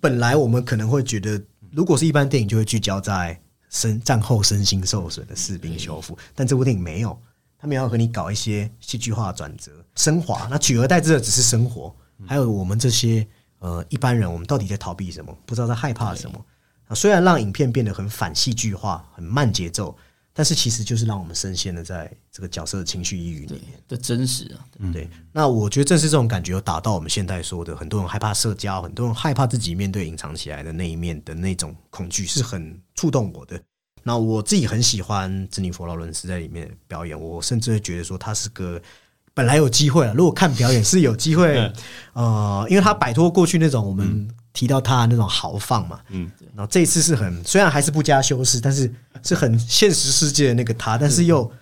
本来我们可能会觉得，如果是一般电影，就会聚焦在身战后身心受损的士兵修复，但这部电影没有。他们要和你搞一些戏剧化转折、升华，那取而代之的只是生活。还有我们这些呃一般人，我们到底在逃避什么？不知道在害怕什么？啊，虽然让影片变得很反戏剧化、很慢节奏，但是其实就是让我们深陷的在这个角色的情绪抑郁里面的真实啊。对，那我觉得正是这种感觉，有达到我们现在说的，很多人害怕社交，很多人害怕自己面对隐藏起来的那一面的那种恐惧，是很触动我的。那我自己很喜欢珍妮佛劳伦斯在里面表演，我甚至会觉得说他是个本来有机会了。如果看表演是有机会，呃，因为他摆脱过去那种我们提到他那种豪放嘛，嗯，然后这一次是很虽然还是不加修饰，但是是很现实世界的那个他，但是又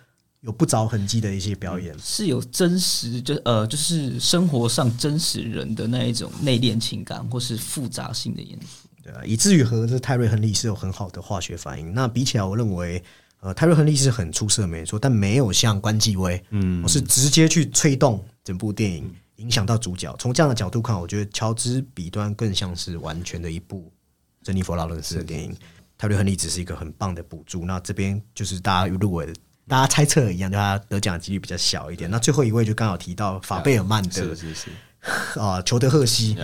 有不着痕迹的一些表演，是有真实就呃就是生活上真实人的那一种内敛情感或是复杂性的演出。对啊，以至于和这泰瑞亨利是有很好的化学反应。那比起来，我认为，呃，泰瑞亨利是很出色，没错，但没有像关继威，嗯，我是直接去推动整部电影，影响到主角。从这样的角度看，我觉得乔治比端更像是完全的一部珍妮佛劳伦斯的电影，泰瑞亨利只是一个很棒的补助。那这边就是大家入围，大家猜测一样，就他得奖的几率比较小一点。那最后一位就刚好提到法贝尔曼的，是是是，啊，裘德赫西。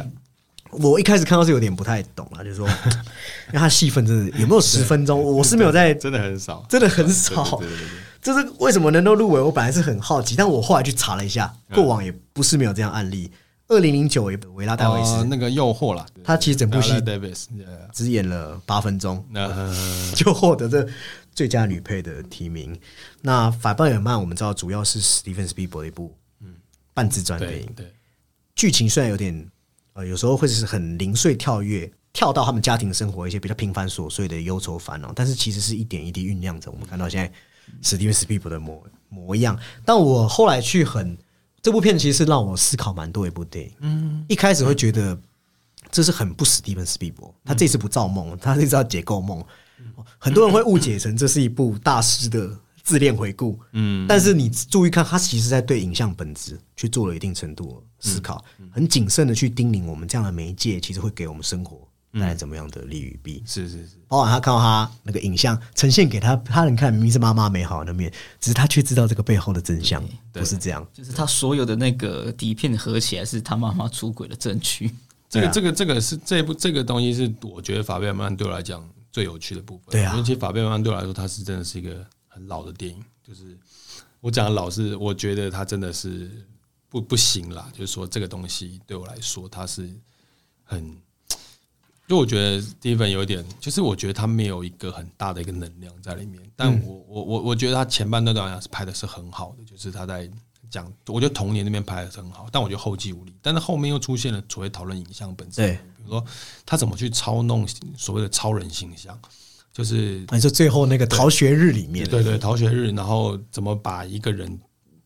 我一开始看到是有点不太懂啊，就是说，因为他戏份真的有没有十分钟？我是没有在，真的很少，真的很少。这是为什么能够入围？我本来是很好奇，但我后来去查了一下，过往也不是没有这样案例。二零零九维拉戴维斯那个诱惑了，他其实整部戏只演了八分钟，就获得这最佳女配的提名。那法贝尔曼我们知道主要是史蒂芬斯皮伯的一部嗯半自传电影，对剧情虽然有点。呃，有时候会是很零碎跳跃，跳到他们家庭生活一些比较平凡琐碎的忧愁烦恼，但是其实是一点一滴酝酿着我们看到现在史蒂芬斯皮普的模模样。但我后来去很这部片其实是让我思考蛮多一部电影。嗯，一开始会觉得这是很不史蒂芬斯皮伯，他这次不造梦，他这次要解构梦。很多人会误解成这是一部大师的自恋回顾。嗯，但是你注意看，他其实在对影像本质去做了一定程度的思考，很谨慎的去叮咛我们这样的媒介其实会给我们生活带来怎么样的利与弊。是是是，包含他看到他那个影像呈现给他，他能看明明是妈妈美好的面，只是他却知道这个背后的真相不是这样。就是他所有的那个底片合起来是他妈妈出轨的证据。这个啊这个这个是这部这个东西是我觉得法贝尔曼对我来讲最有趣的部分。对啊因为其实法贝尔曼对我来说，它是真的是一个很老的电影。就是我讲的老是，我觉得它真的是不不行啦。就是说这个东西对我来说，它是很，就我觉得 Steven 有一点，就是我觉得他没有一个很大的一个能量在里面。但嗯我我我我觉得他前半段好像是拍的是很好的，就是他在讲，我觉得童年那边拍的是很好，但我觉得后继无力。但是后面又出现了所谓讨论影像本质，对比如说他怎么去操弄所谓的超人形象，就是你说最后那个逃学日里面，对对逃学日，然后怎么把一个人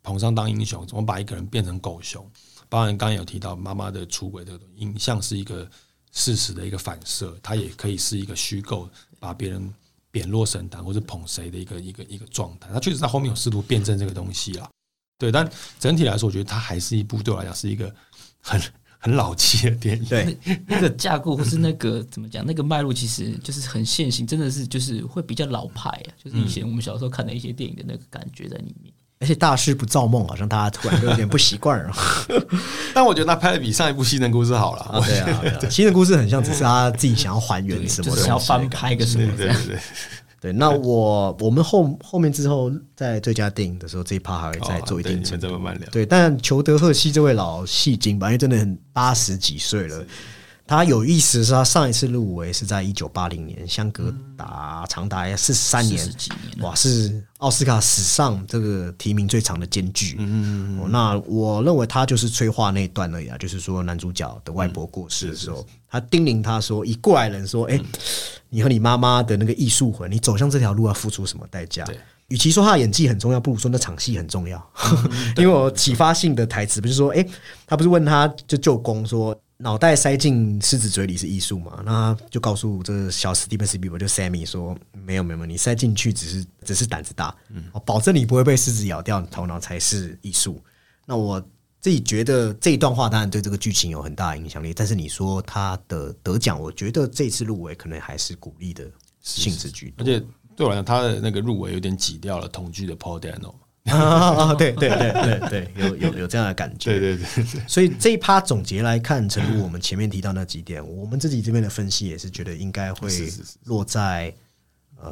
捧上当英雄，怎么把一个人变成狗熊。包含刚刚有提到妈妈的出轨这个影像是一个事实的一个反射，它也可以是一个虚构，把别人贬落神坛或者捧谁的一个一个一个状态。它确实在后面有试图辩证这个东西啦，对，但整体来说，我觉得它还是一部对我来讲是一个很 很老气的电影。对那个架构或是那个怎么讲，那个脉络其实就是很现行，真的是就是会比较老派啊，就是以前我们小时候看的一些电影的那个感觉在里面。而且大师不造梦，好像大家突然就有点不习惯了。但我觉得他拍的比上一部《西人故事》好了。啊，对啊，对啊新的故事很像只是他自己想要还原什么就是想要翻拍个什么这样。对对对，对，那我我们后后面之后在最佳电影的时候，这一趴还会再做一哦对你们定程度。再慢慢聊。对，但裘德赫西这位老戏精吧，因为真的很八十几岁了。他有意思的是，他上一次入围是在一九八零年，相隔达长达四十三年。哇，是奥斯卡史上这个提名最长的间距。嗯嗯那我认为他就是催化那一段而已啊，就是说男主角的外婆过世的时候，他叮咛他说，以过来人说，哎、你和你妈妈的那个艺术魂，你走向这条路要付出什么代价？与其说他的演技很重要，不如说那场戏很重要。因为我启发性的台词不是说，哎、他不是问他就舅公说，脑袋塞进狮子嘴里是艺术嘛？那他就告诉这个小史蒂芬斯比伯就 Sammy 说，没有没有，没有你塞进去只是只是胆子大，我保证你不会被狮子咬掉头脑才是艺术。那我自己觉得这一段话当然对这个剧情有很大的影响力，但是你说他的得奖，我觉得这次入围可能还是鼓励的性质居多。而且对我来讲，他的那个入围有点挤掉了同剧的 Paul Dano。啊，对对对对对，有有 有这样的感觉。对对对，所以这一趴总结来看，正如我们前面提到那几点，我们自己这边的分析也是觉得应该会是是是落在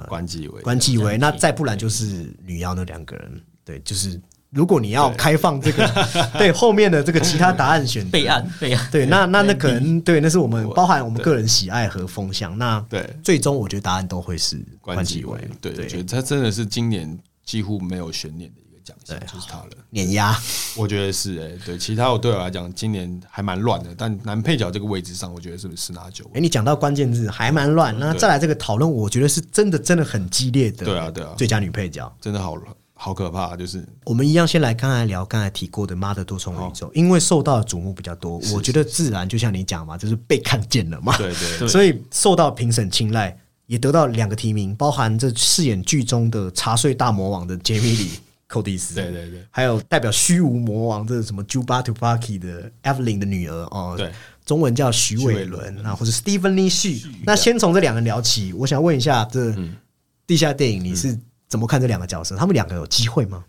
关继伟，关继伟，那再不然就是女妖那两个人。对，就是如果你要开放这个 对后面的这个其他答案选备案备案，对，那那那可能对，那是我们包含我们个人喜爱和风向。那对。最终我觉得答案都会是关继伟，对，我觉得他真的是今年几乎没有悬念的奖项，就是他了。碾压。我觉得是哎、对，其他我对我来讲，今年还蛮乱的，但男配角这个位置上，我觉得是不是十拿九哎、你讲到关键字还蛮乱，那再来这个讨论，我觉得是真的真的很激烈的。对啊对啊最佳女配角，真的好好可怕，就是我们一样先来刚才聊刚才提过的《妈的多重宇宙》，因为受到的瞩目比较多，我觉得自然就像你讲嘛，就是被看见了嘛，对对 对所以受到评审青睐，也得到两个提名，包含这饰演剧中的茶税大魔王的杰米里寇蒂斯，对对对，还有代表虚无魔王这什么 Juba Tupaki 的 Evelyn 的女儿哦，对，中文叫徐伟伦啊，或者 Stephen Lee 旭。那先从这两个人聊起，我想问一下，这嗯地下电影你是怎么看这两个角色？他们两个有机会吗？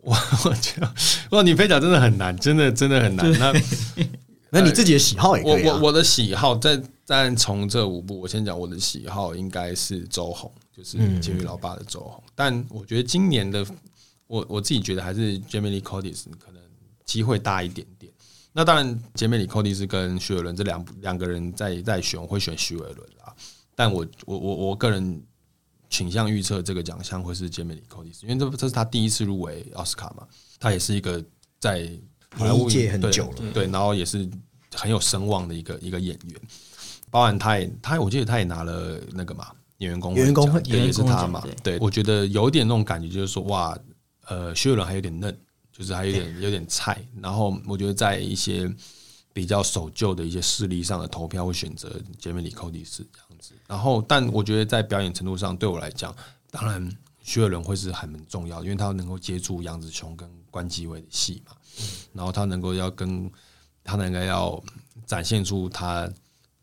我 我觉得哇，你配角真的很难，真的真的很难。那 那你自己的喜好也可以啊。我我我的喜好，在在从这五部，我先讲我的喜好应该是周红，就是嗯监狱老爸的周红。但我觉得今年的我我自己觉得还是 Jamie Lee Curtis 可能机会大一点点。那当然，杰米里寇蒂斯跟徐伟伦这两两个人在在选，我会选徐伟伦啦。但我我我我个人倾向预测这个奖项会是杰米里寇蒂斯，因为这这是他第一次入围奥斯卡嘛，他也是一个在好莱坞界很久了对，然后也是很有声望的一个一个演员，包含他也他我记得他也拿了那个嘛演员工会演员工会也是他嘛奖，对我觉得有点那种感觉，就是说哇，呃，徐伟伦还有点嫩。就是还有点有点菜。然后我觉得在一些比较守旧的一些势力上的投票会选择杰米里寇蒂斯这样子。然后，但我觉得在表演程度上，对我来讲，当然徐伟伦会是很重要的，因为他能够接触杨子琼跟关继伟的戏嘛，然后他能够要跟他能够要展现出他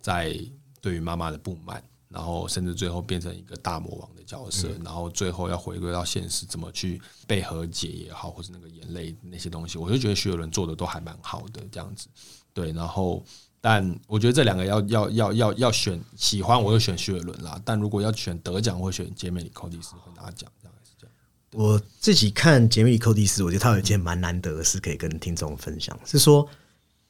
在对于妈妈的不满。然后甚至最后变成一个大魔王的角色，然后最后要回归到现实，怎么去被和解也好，或者那个眼泪那些东西，我就觉得徐伟伦做的都还蛮好的这样子。对，然后但我觉得这两个要要要要要选喜欢，我就选徐伟伦啦。但如果要选得奖，会选杰米里寇蒂斯会拿奖，这样是这样。我自己看杰米里寇蒂斯，我觉得他有一件蛮难得的事可以跟听众分享，是说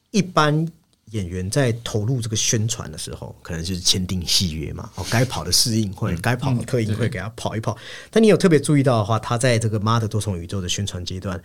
一般。演员在投入这个宣传的时候，可能就是签订戏约嘛，哦，该跑的适应会，该跑的客映会给他跑一跑。但你有特别注意到的话，他在这个《妈的多重宇宙》的宣传阶段，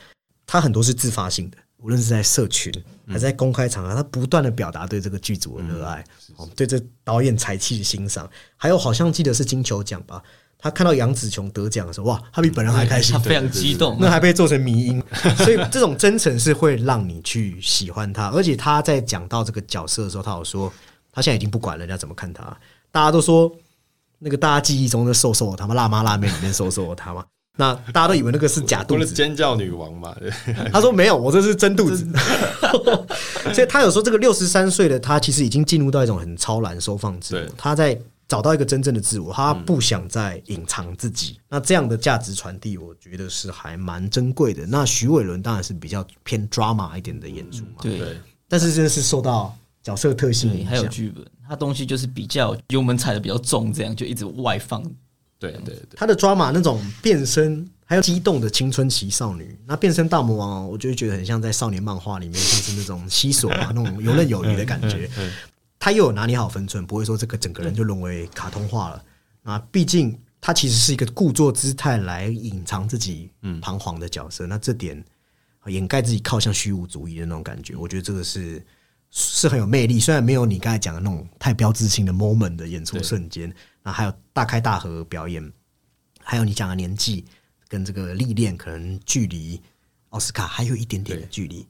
他很多是自发性的，无论是在社群还是在公开场合，他不断的表达对这个剧组的热爱，哦，对这导演才气的欣赏，还有好像记得是金球奖吧。他看到杨紫琼得奖的时候，哇，他比本人还开心，他非常激动。那还被做成迷音，所以这种真诚是会让你去喜欢他。而且他在讲到这个角色的时候，他有说，他现在已经不管人家怎么看他，大家都说那个大家记忆中的瘦瘦，他们辣妈辣妹里面瘦瘦的他嘛，那大家都以为那个是假肚子，尖叫女王嘛。他说没有，我这是真肚子。所以他有说，这个六十三岁的他其实已经进入到一种很超然收放自我，他在。找到一个真正的自我，他不想再隐藏自己。那这样的价值传递，我觉得是还蛮珍贵的。那徐伟伦当然是比较偏 drama 一点的演出嘛，对。但是真的是受到角色特性，还有剧本，他东西就是比较油门踩的比较重，这样就一直外放。对对对，他的 drama 那种变身，还有激动的青春期少女，那变身大魔王，我就觉得很像在少年漫画里面，就是那种西索啊，那种游刃有余的感觉。他又有拿捏好分寸，不会说这个整个人就沦为卡通化了。啊，毕竟他其实是一个故作姿态来隐藏自己彷徨的角色。那这点掩盖自己靠向虚无主义的那种感觉，我觉得这个是是很有魅力。虽然没有你刚才讲的那种太标志性的 moment 的演出瞬间，那还有大开大合表演，还有你讲的年纪跟这个历练，可能距离奥斯卡还有一点点的距离。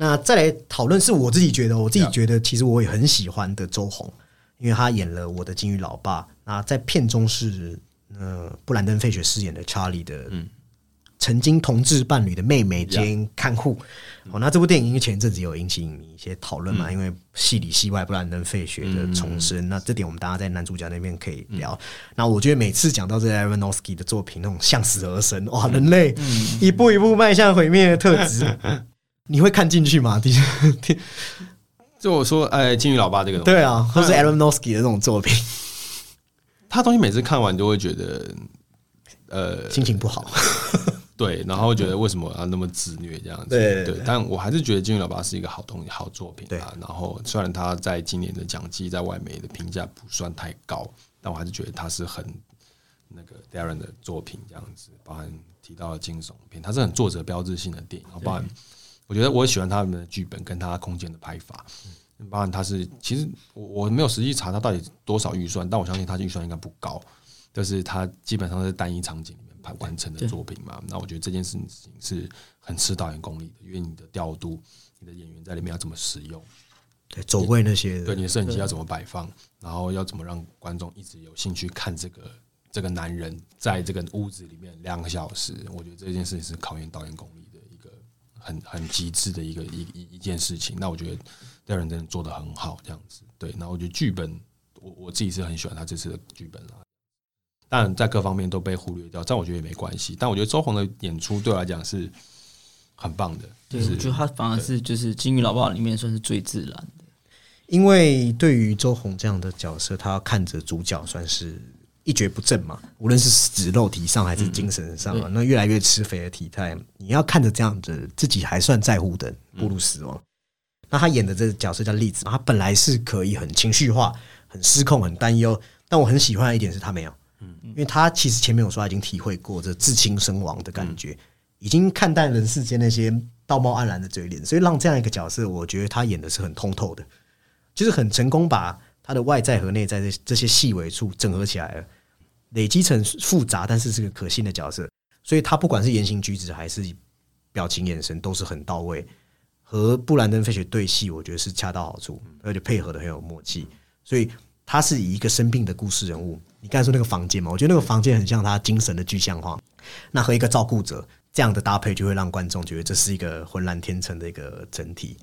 那再来讨论是我自己觉得，我自己觉得其实我也很喜欢的周红，因为他演了我的金鱼老爸。那在片中是呃布兰登·费雪饰演的查理的曾经同志伴侣的妹妹兼看护。哦，那这部电影因为前一阵子有引起一些讨论嘛，因为戏里戏外布兰登·费雪的重生。那这点我们大家在男主角那边可以聊。那我觉得每次讲到这 Aronofsky 的作品，那种向死而生，哇，人类一步一步迈向毁灭的特质。你会看进去吗？第就我说，哎，金鱼老爸这个，对啊，或是 Aronofsky 的这种作品，他东西每次看完都会觉得，呃，心情不好。对，然后觉得为什么要那么自虐这样子？对，但我还是觉得金鱼老爸是一个好东西、好作品啊。然后虽然他在今年的奖季在外媒的评价不算太高，但我还是觉得他是很那个 Darren 的作品这样子，包含提到了惊悚片，它是很作者标志性的电影，然后包含。我觉得我喜欢他们的剧本跟他空间的拍法，包含他是其实我我没有实际查他到底多少预算，但我相信他的预算应该不高，就是他基本上是单一场景里面拍完成的作品嘛。那我觉得这件事情是很吃导演功力的，因为你的调度，你的演员在里面要怎么使用，对走位那些，对你的摄影机要怎么摆放，然后要怎么让观众一直有兴趣看这个这个男人在这个屋子里面两个小时，我觉得这件事情是考验导演功力。很很极致的一个一一一件事情，那我觉得戴人真的做的很好，这样子对。那我觉得剧本，我我自己是很喜欢他这次的剧本啦。当然在各方面都被忽略掉，但我觉得也没关系。但我觉得周红的演出对我来讲是很棒的，对，我觉得他反而是就是《金鱼老爸》里面算是最自然的，因为对于周红这样的角色，他看着主角算是。一蹶不振嘛，无论是指肉体上还是精神上啊，那越来越吃肥的体态，你要看着这样子，自己还算在乎的步入死亡。那他演的这个角色叫栗子，他本来是可以很情绪化、很失控、很担忧，但我很喜欢的一点是他没有，嗯，因为他其实前面我说他已经体会过这至亲身亡的感觉，已经看淡人世间那些道貌岸然的嘴脸，所以让这样一个角色，我觉得他演的是很通透的，就是很成功把他的外在和内在这这些细微处整合起来了。累积成复杂，但是是个可信的角色，所以他不管是言行举止还是表情、眼神都是很到位，和布兰登·费雪对戏，我觉得是恰到好处，而且配合的很有默契。所以他是以一个生病的故事人物，你刚才说那个房间嘛，我觉得那个房间很像他精神的具象化。那和一个照顾者这样的搭配，就会让观众觉得这是一个浑然天成的一个整体。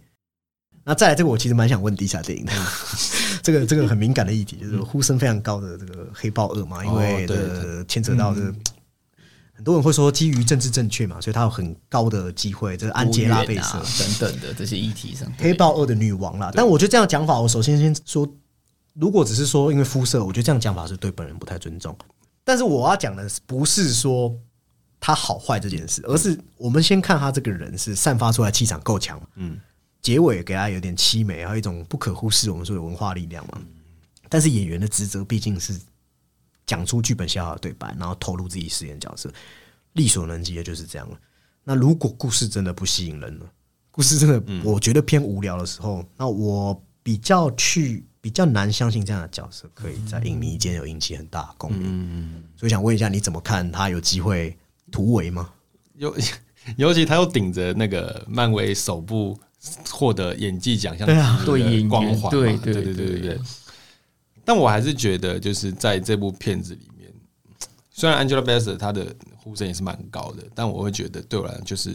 那再来这个，我其实蛮想问地下电影的，这个这个很敏感的议题，就是呼声非常高的这个黑豹二嘛，因为哦对呃牵扯到这个很多人会说基于政治正确嘛，所以他有很高的机会，这是安杰拉贝瑟啊等等的这些议题上，黑豹二的女王啦。但我觉得这样讲法，我首先先说，如果只是说因为肤色，我觉得这样讲法是对本人不太尊重。但是我要讲的是不是说他好坏这件事，而是我们先看他这个人是散发出来气场够强，嗯，结尾给他有点凄美，还有一种不可忽视我们说的文化力量嘛。但是演员的职责毕竟是讲出剧本写好的对白，然后投入自己饰演角色，力所能及的就是这样了。那如果故事真的不吸引人了，故事真的我觉得偏无聊的时候，那我比较去比较难相信这样的角色可以在影迷间有引起很大的共鸣。所以想问一下，你怎么看他有机会突围吗？尤 尤其他又顶着那个漫威首部获得演技奖项对光环，对对对对对对对。但我还是觉得，就是在这部片子里面，虽然 Angelabassett 她的呼声也是蛮高的，但我会觉得对我来讲，就是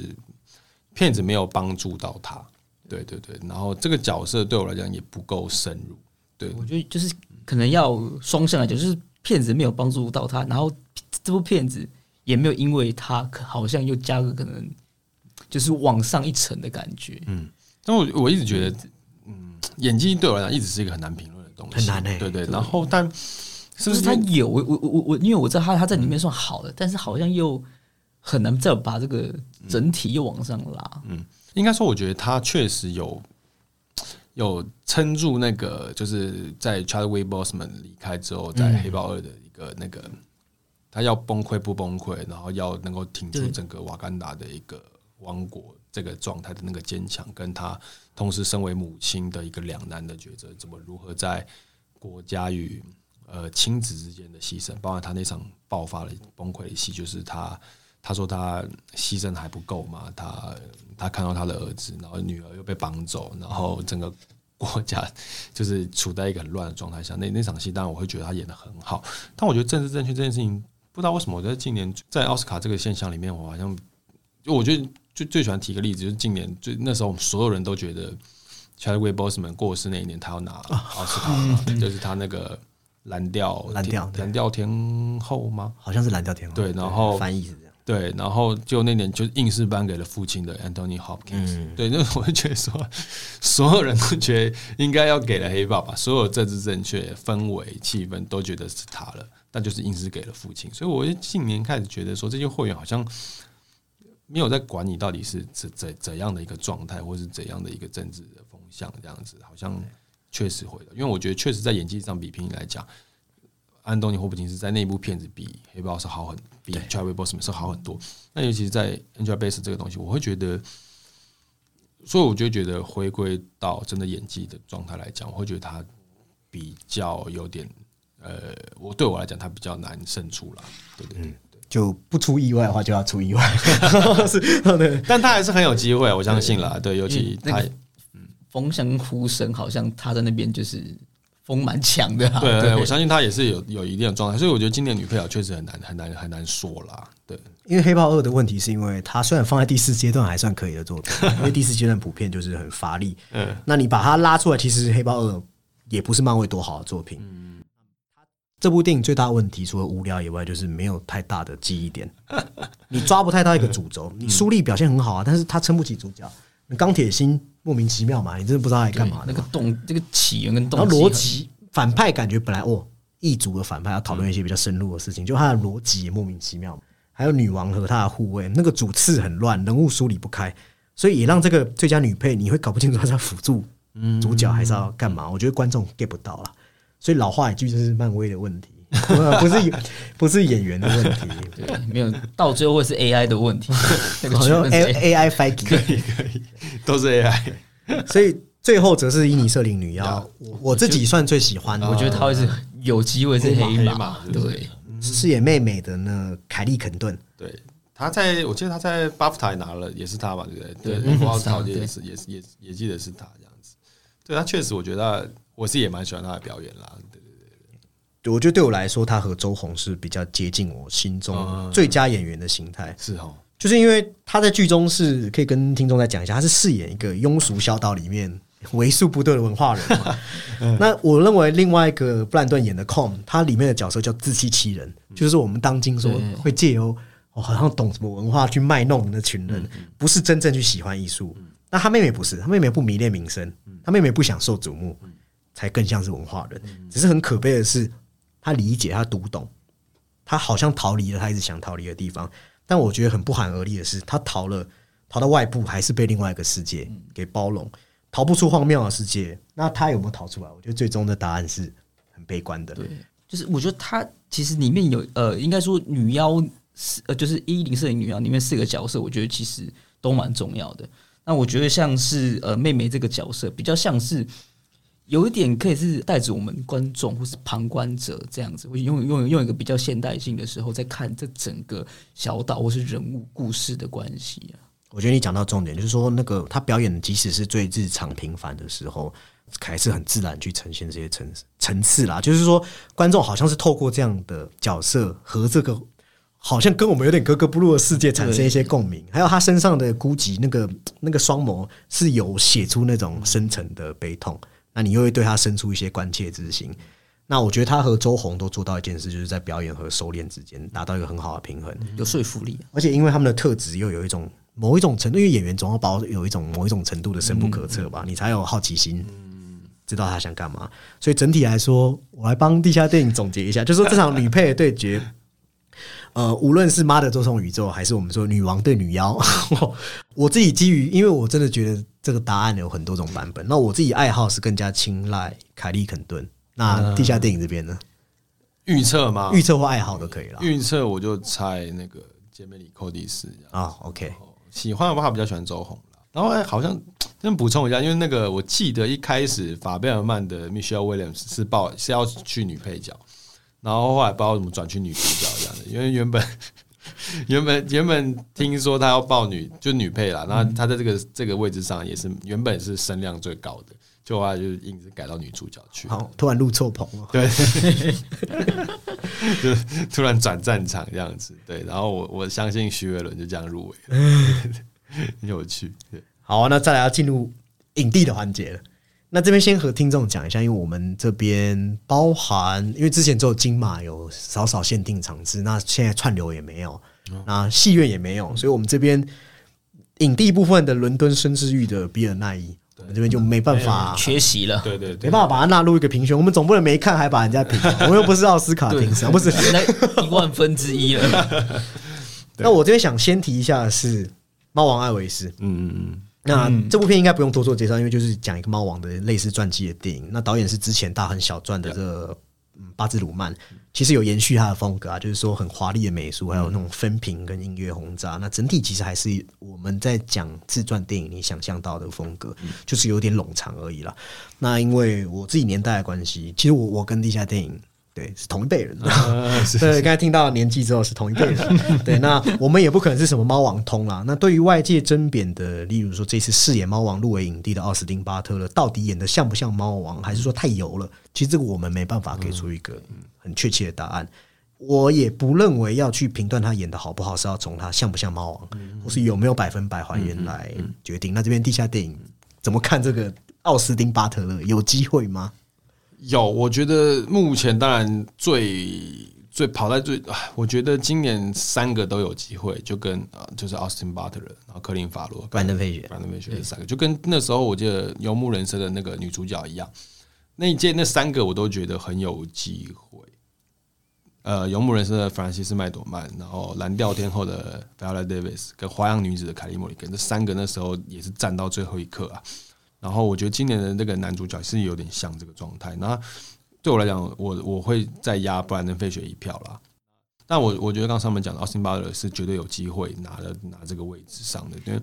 片子没有帮助到她。对对对，然后这个角色对我来讲也不够深入。对，我觉得就是可能要双向来讲，就是片子没有帮助到他，然后这部片子也没有因为他好像又加个可能就是往上一层的感觉。但我我一直觉得，嗯，演技对我来讲一直是一个很难评论的东西，很难欸对对，然后但是不是是他有我我我我，因为我知道他他在里面算好的，但是好像又很难再把这个整体又往上拉。嗯应该说，我觉得他确实有有撑住那个，就是在 Chadwick Boseman 离开之后，在黑豹二的一个那个，他要崩溃不崩溃，然后要能够挺住整个瓦干达的一个王国这个状态的那个坚强，跟他同时身为母亲的一个两难的抉择，怎么如何在国家与呃亲子之间的牺牲，包括他那场爆发的崩溃的戏，就是他他说他牺牲还不够嘛，他他看到他的儿子，然后女儿又被绑走，然后整个国家就是处在一个很乱的状态下。那那场戏，当然我会觉得他演的很好，但我觉得政治正确这件事情，不知道为什么我在近年在奥斯卡这个现象里面，我好像就我觉得就最喜欢提个例子，就是今年最那时候我们所有人都觉得 Chadwick Boseman 过世那一年，他要拿奥斯卡嘛，就是他那个蓝调蓝调蓝调天后吗？好像是蓝调天后，对然后翻译是这样。对，然后就那年就硬是颁给了父亲的 Anthony Hopkins、对，那我就觉得说，所有人都觉得应该要给了黑爸爸，所有政治正确、氛围、气氛都觉得是他了，但就是硬是给了父亲。所以我近年开始觉得说，这些会员好像没有在管你到底是怎怎怎样的一个状态，或是怎样的一个政治的风向，这样子好像确实会的。因为我觉得确实在演技上比拼来讲，安东尼·霍普金斯在那部片子比黑豹是好很，比 Chadwick Boseman 是好很多。那尤其是在 Angelabassett 这个东西，我会觉得，所以我就觉得回归到真的演技的状态来讲，我会觉得他比较有点，呃，我对我来讲他比较难胜出了，对对对。就不出意外的话，就要出意外。是，对，但他还是很有机会，我相信啦。对，尤其他嗯风声呼声好像他在那边就是风蛮强的、啊，对对，我相信他也是有有一定的状态，所以我觉得今年女配角确实很难很难很难说啦。对，因为《黑豹二》的问题是因为它虽然放在第四阶段还算可以的作品，因为第四阶段普遍就是很乏力。嗯，那你把它拉出来，其实《黑豹二》也不是漫威多好的作品。嗯，这部电影最大的问题除了无聊以外，就是没有太大的记忆点，你抓不太到一个主轴。你苏丽表现很好啊，但是他撑不起主角。钢铁心莫名其妙嘛，你真的不知道他在干嘛。那个动这个起源跟动然后逻辑反派感觉本来哦，异族的反派要讨论一些比较深入的事情，就他的逻辑也莫名其妙。还有女王和他的护卫，那个主次很乱，人物梳理不开，所以也让这个最佳女配你会搞不清楚他是要辅助主角还是要干嘛。我觉得观众 get 不到了，所以老话一句就是漫威的问题，不是不是演员的问题。对，没有到最后会是 AI 的问题，好像 A A I f i g 都是 AI。所以最后则是伊尼瑟琳女妖，我我自己算最喜欢的。我觉得她会是有机会是黑黑马，马对，饰演妹妹的呢，凯莉肯顿。对，她在我记得她在巴夫塔也拿了，也是她吧，对不对？对奥斯卡也是也是也也记得是她这样子。对他确实，我觉得我是也蛮喜欢他的表演啦。对对我觉得对我来说，他和周红是比较接近我心中嗯最佳演员的形态。是哦，就是因为他在剧中是可以跟听众再讲一下，他是饰演一个庸俗小岛里面为数不多的文化人嘛。那我认为另外一个布兰顿演的 Com，他里面的角色叫自欺欺人，就是我们当今说对会借由哦好像懂什么文化去卖弄的那群人，不是真正去喜欢艺术。那他妹妹不是，他妹妹不迷恋名声，他妹妹不想受瞩目，才更像是文化人。只是很可悲的是，他理解，他读懂，他好像逃离了他一直想逃离的地方。但我觉得很不寒而栗的是，他逃了，逃到外部，还是被另外一个世界给包容，逃不出荒谬的世界。那他有没有逃出来？我觉得最终的答案是很悲观的。对，就是我觉得他其实里面有呃，应该说女妖是呃，就是一零摄影女妖里面四个角色，我觉得其实都蛮重要的。那我觉得像是呃妹妹这个角色，比较像是有一点可以是带着我们观众或是旁观者这样子，会用用用一个比较现代性的时候，在看这整个小岛或是人物故事的关系啊。我觉得你讲到重点，就是说那个他表演，即使是最日常平凡的时候，还是很自然去呈现这些层层次啦。就是说，观众好像是透过这样的角色和这个好像跟我们有点格格不入的世界产生一些共鸣，还有他身上的孤寂，那个那个双眸是有写出那种深沉的悲痛，那你又会对他生出一些关切之心。那我觉得他和周红都做到一件事，就是在表演和收敛之间达到一个很好的平衡。有说服力、啊。而且因为他们的特质又有一种某一种程度，因为演员总要保有一种某一种程度的深不可测吧，你才有好奇心，知道他想干嘛。所以整体来说，我来帮地下电影总结一下，就是说这场女配的对决，呃，无论是妈的多重宇宙，还是我们说女王对女妖，我自己基于，因为我真的觉得这个答案有很多种版本。那我自己爱好是更加青睐凯利肯顿。那地下电影这边呢，预测吗？预测或爱好都可以了预测我就猜那个杰梅里寇蒂斯。啊。OK，喜欢的话，比较喜欢周红啦然后哎，好像先补充一下，因为那个我记得一开始法贝尔曼的 Michelle Williams 是报是要去女配角，然后后来不知道怎么转去女主角这样的，因为原本 原本原本听说他要报女就女配啦，然后他在这个这个位置上也是原本是声量最高的，就后来就硬是改到女主角去，好，突然入错棚了。对，就突然转战场这样子，对，然后我我相信徐伟伦就这样入围了，很有趣，对。好啊，那再来要进入影帝的环节了。那这边先和听众讲一下，因为我们这边包含，因为之前只有金马有少少限定场次，那现在串流也没有，那戏院也没有，所以我们这边影帝部分的伦敦绅士域的比尔奈伊，我们这边就没办法。缺席了，对对对，没办法把它纳入一个评选，我们总不能没看还把人家评，我们又不是奥斯卡评审，不是。那一万分之一了。那我这边想先提一下的是《猫王艾维斯》，嗯嗯嗯，那这部片应该不用多做介绍，因为就是讲一个猫王的类似传记的电影。那导演是之前大亨小传的这个嗯巴兹鲁曼，其实有延续他的风格啊，就是说很华丽的美术，还有那种分屏跟音乐轰炸。那整体其实还是我们在讲自传电影你想象到的风格，就是有点冗长而已啦。那因为我自己年代的关系，其实我我跟地下电影。对，是同一辈人。对，刚才听到年纪之后是同一辈人。对，那我们也不可能是什么猫王通啦。那对于外界争辩的，例如说这次饰演猫王入围影帝的奥斯汀巴特勒，到底演的像不像猫王，还是说太油了？其实这个我们没办法给出一个很确切的答案。我也不认为要去评断他演的好不好，是要从他像不像猫王，或是有没有百分百还原来决定。那这边地下电影怎么看这个奥斯汀巴特勒？有机会吗？有，我觉得目前当然最最跑在最，啊我觉得今年三个都有机会，就跟啊就是 Austin Butler，，然后科林法罗、布兰登费雪布兰登费雪这三个，就跟那时候我记得《游牧人生》的那个女主角一样，那一届那三个我都觉得很有机会。呃，《游牧人生》的弗兰西斯麦朵曼，然后《蓝调天后》的 Viola Davis 跟《花样女子》的凯莉莫里根，这三个那时候也是站到最后一刻啊。然后我觉得今年的那个男主角是有点像这个状态。那对我来讲，我我会再压布兰登·费雪一票啦。但我我觉得刚刚上面讲的奥斯汀巴勒是绝对有机会拿了拿这个位置上的，因为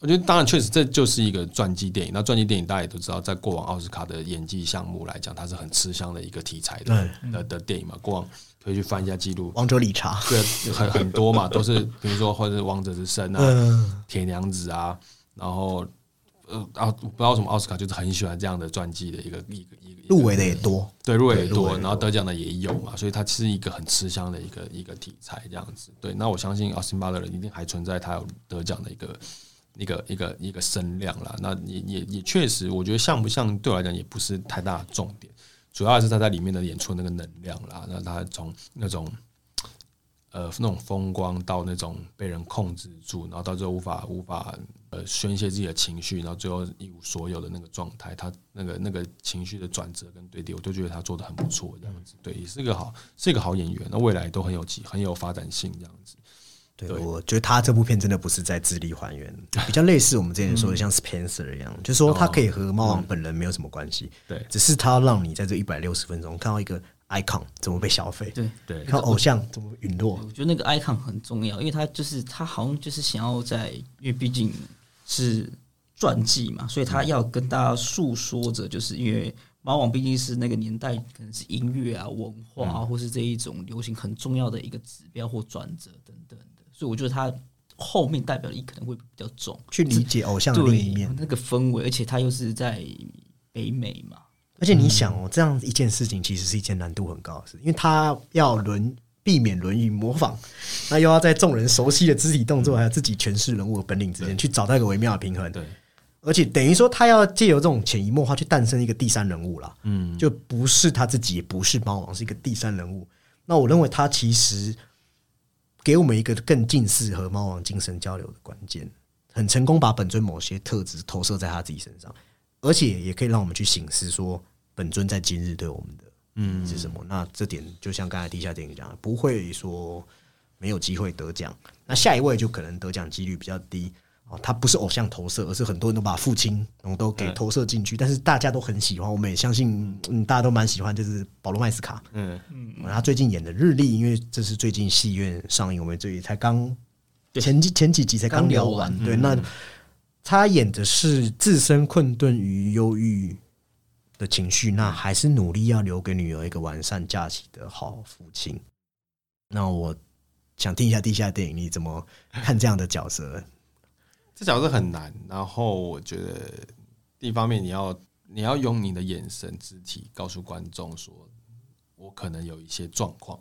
我觉得当然确实这就是一个传记电影。那传记电影大家也都知道，在过往奥斯卡的演技项目来讲，它是很吃香的一个题材的的的电影嘛。过往可以去翻一下记录，王者理查，对，很很多嘛，都是比如说或者是王者之声啊、铁娘子啊，然后呃啊，不知道为什么奥斯卡就是很喜欢这样的传记的一个一个一个入围的也多，对，入围也多，然后得奖的也有嘛，所以它是一个很吃香的一个一个题材这样子。对，那我相信奥斯巴的人一定还存在他有得奖的一个一个一个一个声量啦。那也也也确实，我觉得像不像对我来讲也不是太大的重点，主要还是他在里面的演出那个能量啦。那他从那种呃那种风光到那种被人控制住，然后到最后无法无法呃宣泄自己的情绪，然后最后一无所有的那个状态，他那个那个情绪的转折跟堆叠，我都觉得他做的很不错，这样子，对，也是一个好是一个好演员，那未来都很有机很有发展性，这样子。对，对。我觉得他这部片真的不是在致力还原，比较类似我们之前说的像 Spencer 一样，就是说他可以和猫王本人没有什么关系，对。只是他让你在这一百六十分钟看到一个 icon 怎么被消费，对。对。看到偶像怎么陨落，我觉得那个 icon 很重要，因为他就是他好像就是想要在，因为毕竟是传记嘛，所以他要跟大家诉说着，就是因为猫王毕竟是那个年代可能是音乐啊、文化啊，或是这一种流行很重要的一个指标或转折等等的，所以我觉得他后面代表的意义可能会比较重，去理解偶像的另一面。那个氛围，而且他又是在北美嘛，而且你想哦，这样一件事情其实是一件难度很高的事，因为他要轮避免轮椅模仿，那又要在众人熟悉的肢体动作还有自己诠释人物的本领之间去找到一个微妙的平衡。对，而且等于说他要借由这种潜移默化去诞生一个第三人物啦，嗯，就不是他自己，也不是猫王，是一个第三人物。那我认为他其实给我们一个更近似和猫王精神交流的关键，很成功把本尊某些特质投射在他自己身上，而且也可以让我们去醒思说，本尊在今日对我们的嗯。是什么。那这点就像刚才地下电影讲的，不会说没有机会得奖，那下一位就可能得奖几率比较低。哦，他不是偶像投射，而是很多人都把父亲然后都给投射进去，但是大家都很喜欢，我们也相信，嗯，大家都蛮喜欢，就是保罗麦斯卡，嗯，嗯，他最近演的《日历》，因为这是最近戏院上映，我们这里才刚前几前几集才刚聊完，对，那他演的是自身困顿于忧郁的情绪，那还是努力要留给女儿一个完善假期的好父亲。那我想听一下地下电影，你怎么看这样的角色？这角色很难。然后我觉得，第一方面你要你要用你的眼神、肢体告诉观众说，我可能有一些状况，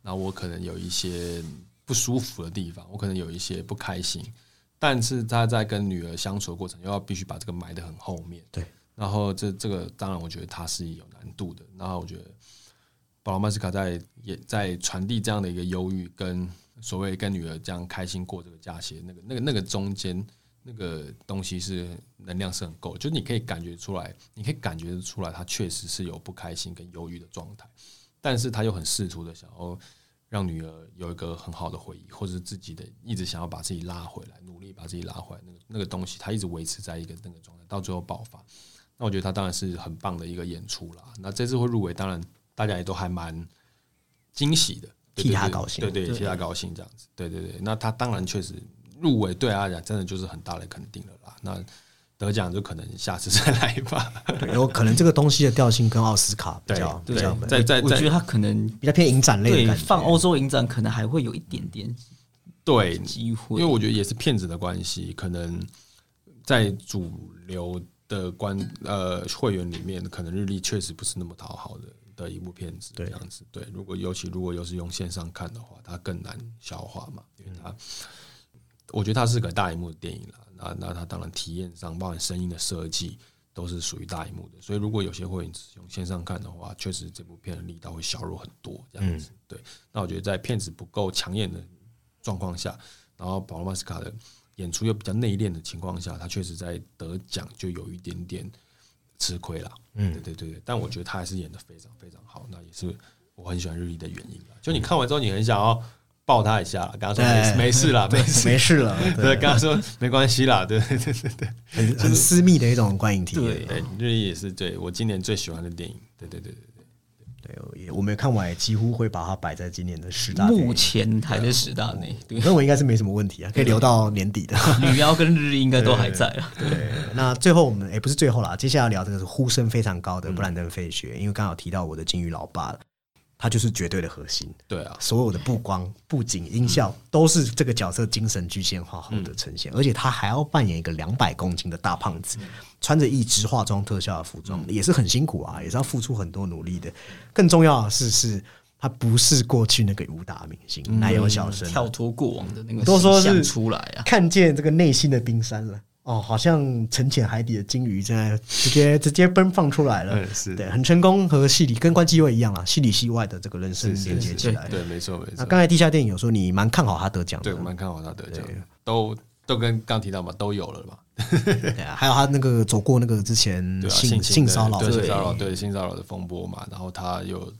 那我可能有一些不舒服的地方，我可能有一些不开心。但是他在跟女儿相处的过程，又要必须把这个埋得很后面。对，然后这这个当然，我觉得他是有难度的。然后我觉得保罗·麦斯卡在也在传递这样的一个忧郁，跟所谓跟女儿这样开心过这个假期，那个那个那个中间那个东西是能量是很够，就是你可以感觉出来，你可以感觉出来，他确实是有不开心跟忧郁的状态，但是他又很试图的想要让女儿有一个很好的回忆，或者是自己的一直想要把自己拉回来，努力把自己拉回来，那个那个东西，他一直维持在一个那个状态，到最后爆发。那我觉得他当然是很棒的一个演出啦。那这次会入围，当然大家也都还蛮惊喜的，对替他高兴对对，替他高兴这样子，对对对。那他当然确实入围，对他来讲真的就是很大的肯定了啦。那得奖就可能下次再来吧。有可能这个东西的调性跟奥斯卡比较对比较在在在我觉得他可能比较偏影展类的。放欧洲影展可能还会有一点点对，机会，因为我觉得也是骗子的关系，可能在主流的观呃会员里面，可能日历确实不是那么讨好的的一部片子，这样子。对，如果尤其如果又是用线上看的话，它更难消化嘛，因为它，我觉得它是个大荧幕的电影啦。那那它当然体验上，包含声音的设计。都是属于大荧幕的，所以如果有些会员只用线上看的话，确实这部片的力道会削弱很多。这样子，对。那我觉得在片子不够抢眼的状况下，然后保罗·马斯卡的演出又比较内敛的情况下，他确实在得奖就有一点点吃亏了。嗯，对对对对，但我觉得他还是演的非常非常好，那也是我很喜欢日历的原因了。就你看完之后，你很想要抱他一下啦，刚刚说没没事啦，没事，没事了，对，刚刚说没关系啦，对对对对对很很私密的一种观影体验。对对，日历也是对我今年最喜欢的电影。对对对对对。对，也我没有看完，也几乎会把它摆在今年的十大。目前还在十大内，对我，应该是没什么问题啊，可以留到年底的。女妖跟日历应该都还在啊。对，那最后我们也、不是最后啦，接下来聊这个是呼声非常高的布兰登·费雪，因为刚好提到我的金鱼老爸了，他就是绝对的核心，对啊，所有的布光、布景、音效都是这个角色精神具现化后的呈现，而且他还要扮演一个两百公斤的大胖子，穿着一直化妆特效的服装，也是很辛苦啊，也是要付出很多努力的。更重要的是，是他不是过去那个武打明星奶油小生啊，跳脱过往的那个都说是出来啊。看见这个内心的冰山了。哦，好像沉潜海底的金鱼，现在直接直接奔放出来了，嗯是对，很成功，和戏里跟关机位一样啦，戏里戏外的这个人生连接起来。对，没错没错。那刚才地下电影有说你蛮看好他得奖的对，，我蛮看好他得奖的，都都跟刚提到嘛，都有了嘛。对啊，还有他那个走过那个之前性性骚扰，对性对骚扰，对性骚扰的风波嘛，然后他又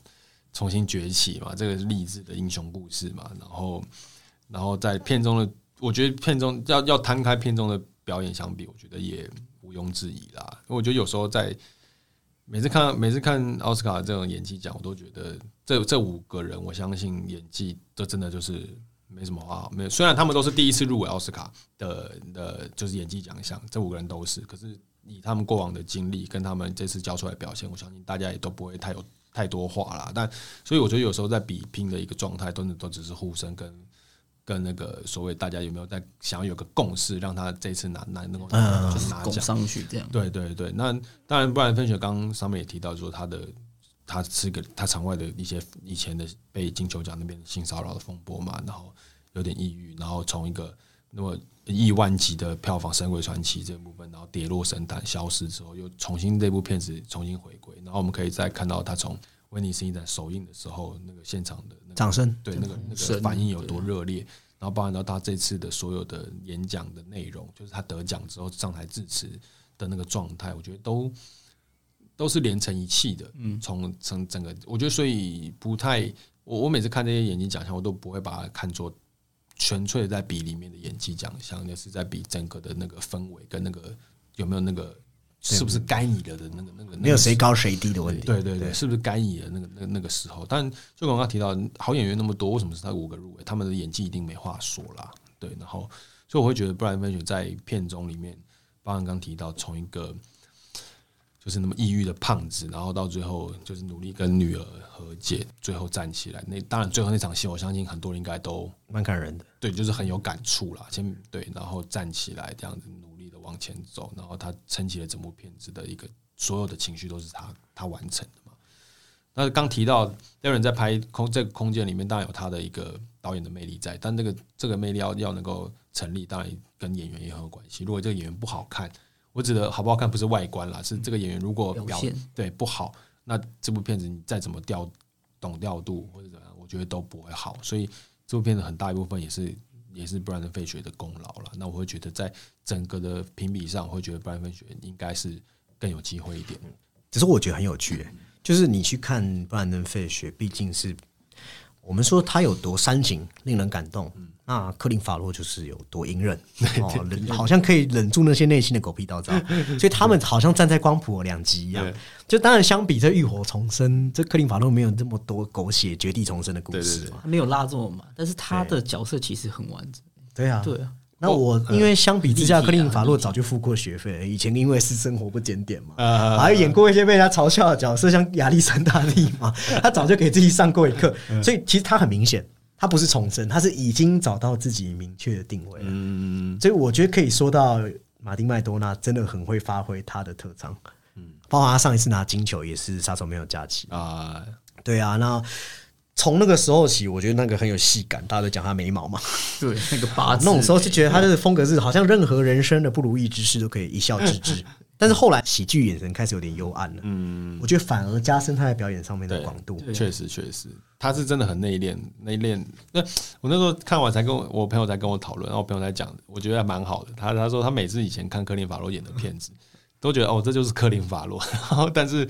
重新崛起嘛，这个是励志的英雄故事嘛，然后然后在片中的，我觉得片中要要摊开片中的表演相比，我觉得也毋庸置疑啦。因为我觉得有时候在每次看每次看奥斯卡这种演技奖，我都觉得这这五个人，我相信演技这真的就是没什么话。没有，虽然他们都是第一次入围奥斯卡的的，就是演技奖项，这五个人都是，可是以他们过往的经历跟他们这次交出来表现，我相信大家也都不会太有太多话啦。但所以我觉得有时候在比拼的一个状态，都都只是呼声跟。跟那个所谓大家有没有在想要有个共识，让他这次拿拿能够拿奖，上去这样。对对对，那当然，不然分雪刚刚上面也提到说他的他是个他场外的一些以前的被金球奖那边性骚扰的风波嘛，然后有点抑郁，然后从一个那么亿万级的票房《神鬼传奇》这部分，然后跌落神坛消失之后，又重新这部片子重新回归，然后我们可以再看到他从威尼斯影展首映的时候那个现场的那个掌声对那个那个反应有多热烈，然后包含到他这次的所有的演讲的内容，就是他得奖之后上台致辞的那个状态，我觉得都都是连成一气的。嗯，从从整个，我觉得所以不太，我我每次看这些演技奖项，我都不会把它看作纯粹在比里面的演技奖项，那是在比整个的那个氛围跟那个有没有那个是不是该你的的那个那个没有谁高谁低的问题。对对对，是不是该你的那个那个那个时候？但就刚刚提到好演员那么多，为什么是他五个入围？他们的演技一定没话说啦。对，然后所以我会觉得布兰芬雪在片中里面，包含刚刚提到从一个就是那么抑郁的胖子，然后到最后就是努力跟女儿和解，最后站起来。那当然最后那场戏，我相信很多人应该都蛮感人的。对，就是很有感触啦。先对，然后站起来这样子往前走，然后他撑起了整部片子的一个所有的情绪都是他他完成的嘛。那刚提到 Darren 在拍空这个空间里面，当然有他的一个导演的魅力在，但这个这个魅力要要能够成立，当然跟演员也很有关系。如果这个演员不好看，我指的好不好看不是外观啦，是这个演员如果表表现对不好，那这部片子你再怎么调懂调度或者怎么样，我觉得都不会好。所以这部片子很大一部分也是也是布兰登·费雪的功劳了。那我会觉得在整个的评比上，我会觉得布兰登·费雪应该是更有机会一点。只是我觉得很有趣、欸，就是你去看布兰登·费雪，毕竟是我们说他有多煽情，令人感动。那克林法洛就是有多隐忍，哦，忍好像可以忍住那些内心的狗屁叨叨，所以他们好像站在光谱的两极一样。就当然相比这浴火重生，这克林法洛没有这么多狗血绝地重生的故事。没有拉这么满，但是他的角色其实很完整。对啊，对啊，那我因为相比之下，克林法洛早就付过学费了。以前因为是生活不检点嘛，啊还有演过一些被人家嘲笑的角色，像亚历山大利嘛，他早就给自己上过一课。所以其实他很明显，他不是重生，他是已经找到自己明确的定位了。嗯，所以我觉得可以说到马丁麦多纳真的很会发挥他的特长。嗯，包括他上一次拿金球也是杀手没有假期。啊，对啊，那从那个时候起，我觉得那个很有戏感，大家都讲他眉毛嘛。对，那个八字那种时候就觉得他的风格是好像任何人生的不如意之事都可以一笑置之。但是后来喜剧眼神开始有点幽暗了，嗯，我觉得反而加深他在表演上面的对广度。确实确实，他是真的很内敛，内敛。那我那时候看完才跟我我朋友才跟我讨论，然后我朋友在讲，我觉得还蛮好的。他他说他每次以前看科林法洛演的片子，都觉得哦这就是科林法洛，然后但是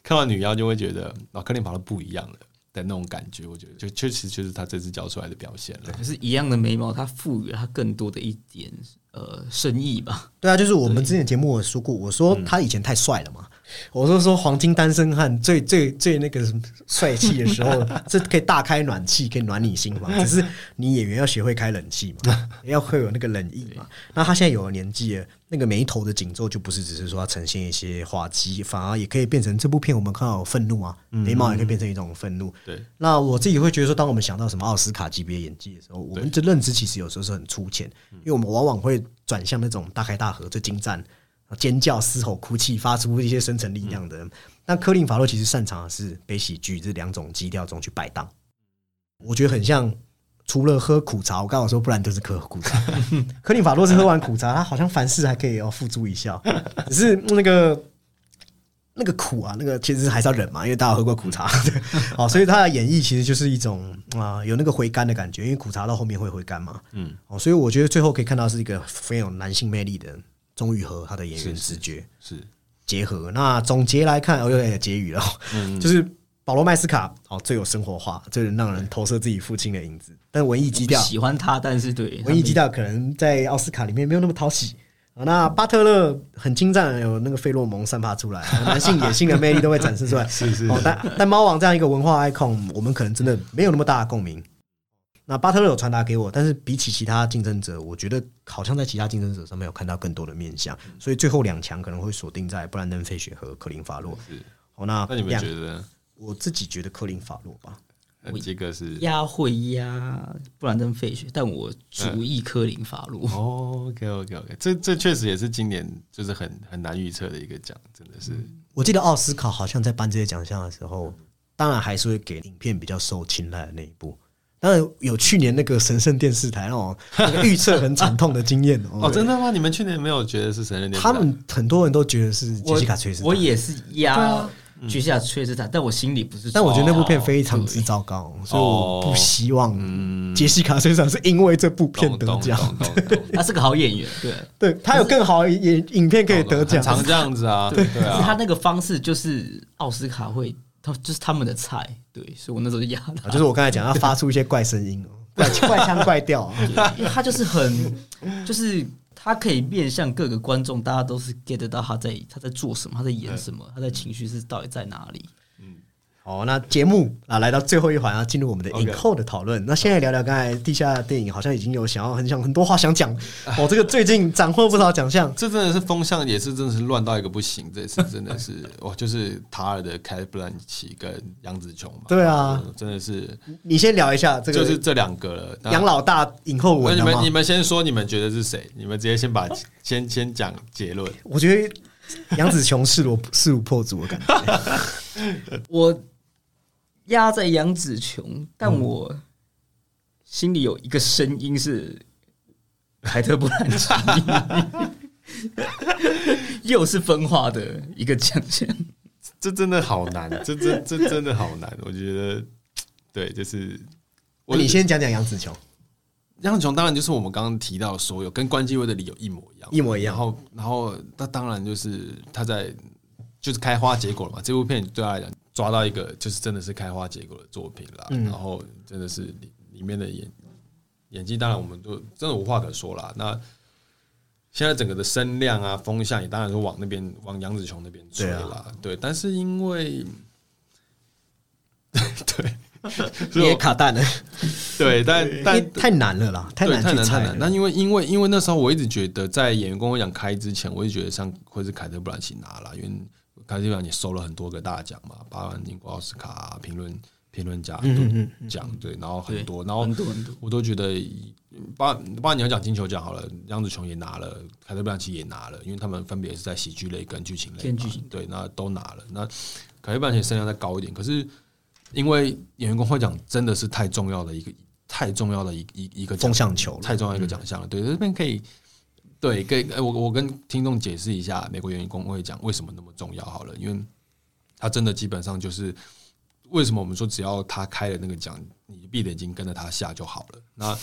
看完女妖就会觉得哦科林法洛不一样了的那种感觉。我觉得就确实就是他这次教出来的表现了。可是一样的眉毛，它赋予了它更多的一点呃深意吧。对啊，就是我们之前节目我说过，我说他以前太帅了嘛，我是说黄金单身汉最最最那个帅气的时候，这可以大开暖气，可以暖你心房。只是你演员要学会开冷气嘛，要会有那个冷意嘛。那他现在有了年纪了，那个眉头的紧皱就不是只是说要呈现一些滑稽，反而也可以变成这部片我们看到有愤怒啊，眉毛也可以变成一种愤怒。对，那我自己会觉得说，当我们想到什么奥斯卡级别演技的时候，我们的认知其实有时候是很粗浅，因为我们往往会转向那种大开大合、最精湛。尖叫、嘶吼、哭泣，发出一些深层力量的。那科林法洛其实擅长的是悲喜剧这两种基调中去摆荡。我觉得很像，除了喝苦茶，我刚好说，不然就是喝苦茶。科林法洛是喝完苦茶，他好像凡事还可以要付诸一笑，只是那个那个苦啊，那个其实还是要忍嘛，因为大家喝过苦茶。哦，所以他的演绎其实就是一种啊，有那个回甘的感觉，因为苦茶到后面会回甘嘛。嗯，哦，所以我觉得最后可以看到是一个非常有男性魅力的。终于和他的演员直觉是结合。那总结来看，我有点结语了，就是保罗麦斯卡哦最有生活化，最能让人投射自己父亲的影子。但文艺基调喜欢他，但是对文艺基调可能在奥斯卡里面没有那么讨喜。那巴特勒很精湛，有那个费洛蒙散发出来，男性野性的魅力都会展示出来。是 是。但但猫王这样一个文化 icon，我们可能真的没有那么大的共鸣。那巴特勒有传达给我，但是比起其他竞争者，我觉得好像在其他竞争者上面有看到更多的面相，所以最后两强可能会锁定在布兰登·费雪和克林·法洛。是，好，那那你们觉得？我自己觉得克林·法洛吧。这个是压会压布兰登·费雪，但我主意科林·法洛。哦，OK，OK，OK，这这确实也是今年就是很很难预测的一个奖，真的是。我记得奥斯卡好像在颁这些奖项的时候，当然还是会给影片比较受青睐的那一部。当然有去年那个神圣电视台 那种预测很惨痛的经验哦，哦真的吗？你们去年没有觉得是神圣电视台？他们很多人都觉得是杰西卡·崔斯坦，我也是压杰西卡·崔斯坦，但我心里不是。但我觉得那部片非常之糟糕，所以我不希望杰西卡·崔斯坦是因为这部片得奖。他是个好演员，对对，他有更好的影影片可以得奖，常这样子啊，对啊。他那个方式就是奥斯卡会。他就是他们的菜，对，所以我那时候就压他。就是我刚才讲，他发出一些怪声音哦，怪怪腔怪调，因为他就是很，就是他可以面向各个观众，大家都是 get 到他在他在做什么，他在演什么，他的情绪是到底在哪里。好，那节目啊来到最后一环，啊进入我们的影后的讨论。那现在聊聊刚才地下电影，好像已经有想要很想很多话想讲。哦，这个最近斩获不少奖项，这真的是风向也是真的是乱到一个不行。这次真的是哇，就是塔尔的凯布兰奇跟杨紫琼嘛。对啊，真的是。你先聊一下这个，就是这两个了。杨老大影后文，你们你们先说，你们觉得是谁？你们直接先把先先讲结论。我觉得杨紫琼势如势如破竹的感觉。我。压在杨紫琼，但我心里有一个声音是凯特·布兰奇，又是分化的一个奖项，这真的好难，这这这真的好难。我觉得，对，就是我你先讲讲杨紫琼。杨紫琼当然就是我们刚刚提到所有跟关机位的理由一模一样，一模一样。然后，然后那当然就是他在就是开花结果了嘛。这部片对他来讲。抓到一个就是真的是开花结果的作品啦，然后真的是里里面的演演技，当然我们都真的无话可说啦。那现在整个的声量啊风向也当然是往那边往杨紫琼那边吹啦，对。但是因为 对 也卡蛋了，对，但但太难了啦，太难太难太难。那因为因为因为那时候我一直觉得在演员工会奖开之前，我就觉得像会是凯特布兰奇拿了，因为。凯特·布兰也收了很多个大奖嘛，包含英国奥斯卡评论评论家奖，对，然后很多，然后我都觉得，包包括你要讲金球奖好了，杨紫琼也拿了，凯特·布兰奇也拿了，因为他们分别是在喜剧类跟剧情类，对，那都拿了。那凯特·布兰奇声量再高一点，可是因为演员工会奖真的是太重要的一个太重要的一一一个风向球，太重要一个奖项了，对，这边可以。对，给我我跟听众解释一下，美国演员工会讲为什么那么重要好了，因为他真的基本上就是为什么我们说只要他开了那个奖，你闭着眼睛跟着他下就好了。那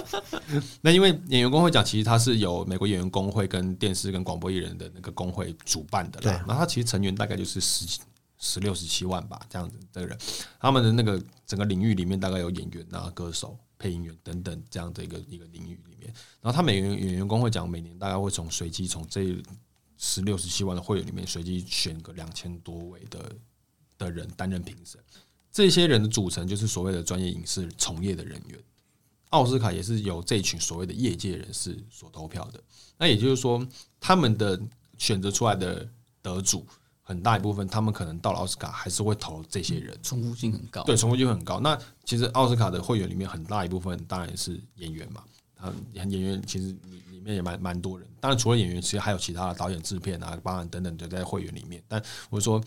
那因为演员工会奖其实它是由美国演员工会跟电视跟广播艺人的那个工会主办的啦，那他其实成员大概就是十十六十七万吧这样子的人，他们的那个整个领域里面大概有演员啊、歌手。配音员等等这样的一个一个领域里面，然后他每员员工会讲，每年大概会从随机从这十六十七万的会员里面随机选个两千多位的的人担任评审。这些人的组成就是所谓的专业影视从业的人员。奥斯卡也是由这群所谓的业界人士所投票的。那也就是说，他们的选择出来的得主，很大一部分他们可能到了奥斯卡还是会投这些人，重复性很高。对，重复性很高。那其实奥斯卡的会员里面很大一部分当然是演员嘛，啊，演员其实里里面也蛮蛮多人。当然除了演员，其实还有其他的导演、制片啊、导演等等的在会员里面。但我说，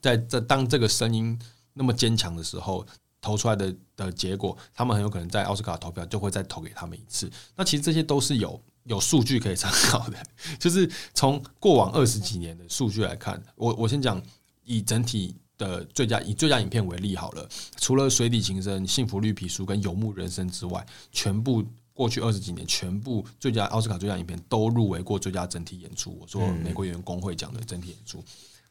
在在当这个声音那么坚强的时候。投出来的的结果，他们很有可能在奥斯卡投票就会再投给他们一次。那其实这些都是有有数据可以参考的，就是从过往二十几年的数据来看，我我先讲以整体的最佳以最佳影片为例好了，除了《水底情深》《幸福绿皮书》跟《游牧人生》之外，全部过去二十几年全部最佳奥斯卡最佳影片都入围过最佳整体演出。我说美国演员工会奖的整体演出，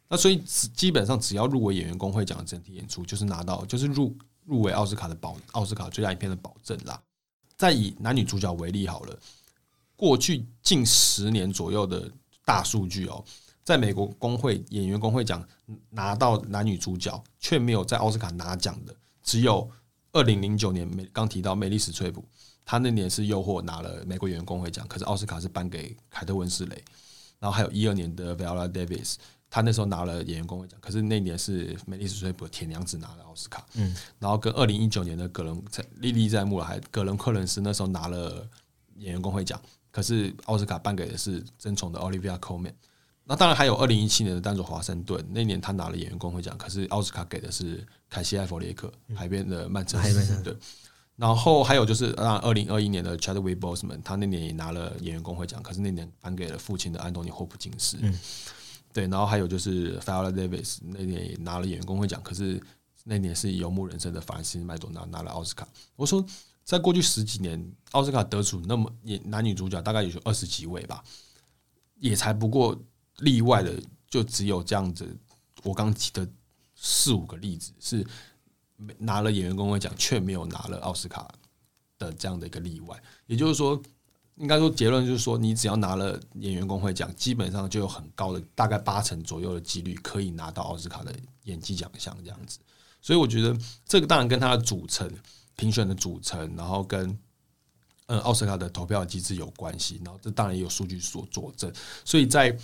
那所以基本上只要入围演员工会奖的整体演出，就是拿到就是入。入围奥斯卡的保奥斯卡最佳影片的保证啦。再以男女主角为例好了，过去近十年左右的大数据哦，在美国工会演员工会奖拿到男女主角，却没有在奥斯卡拿奖的，只有二零零九年美刚提到美丽史翠普，他那年是诱惑拿了美国演员工会奖，可是奥斯卡是颁给凯特温斯雷，然后还有一二年的 Viola Davis。他那时候拿了演员工会奖，可是那年是美丽史翠普铁娘子拿了奥斯卡，嗯，然后跟二零一九年的葛伦在历历在目了，还葛伦克伦斯那时候拿了演员工会奖，可是奥斯卡颁给的是争宠的 Olivia Colman。那当然还有二零一七年的丹佐华盛顿，那年他拿了演员工会奖，可是奥斯卡给的是凯西艾弗列克海边的曼彻斯对。然后还有就是啊，二零二一年的 Chadwick Boseman，他那年也拿了演员工会奖，可是那年颁给了父亲的安东尼霍普金斯。对，然后还有就是 f i l a Davis 那年也拿了演员工会奖，可是那年是游牧人生的法兰西麦多纳拿了奥斯卡。我说，在过去十几年，奥斯卡得主那么演男女主角大概也就二十几位吧，也才不过例外的就只有这样子。我刚提的四五个例子是拿了演员工会奖却没有拿了奥斯卡的这样的一个例外，也就是说。应该说结论就是说，你只要拿了演员工会奖，基本上就有很高的大概八成左右的几率可以拿到奥斯卡的演技奖项这样子。所以我觉得这个当然跟它的组成、评选的组成，然后跟嗯奥斯卡的投票机制有关系。然后这当然也有数据所佐证。所以在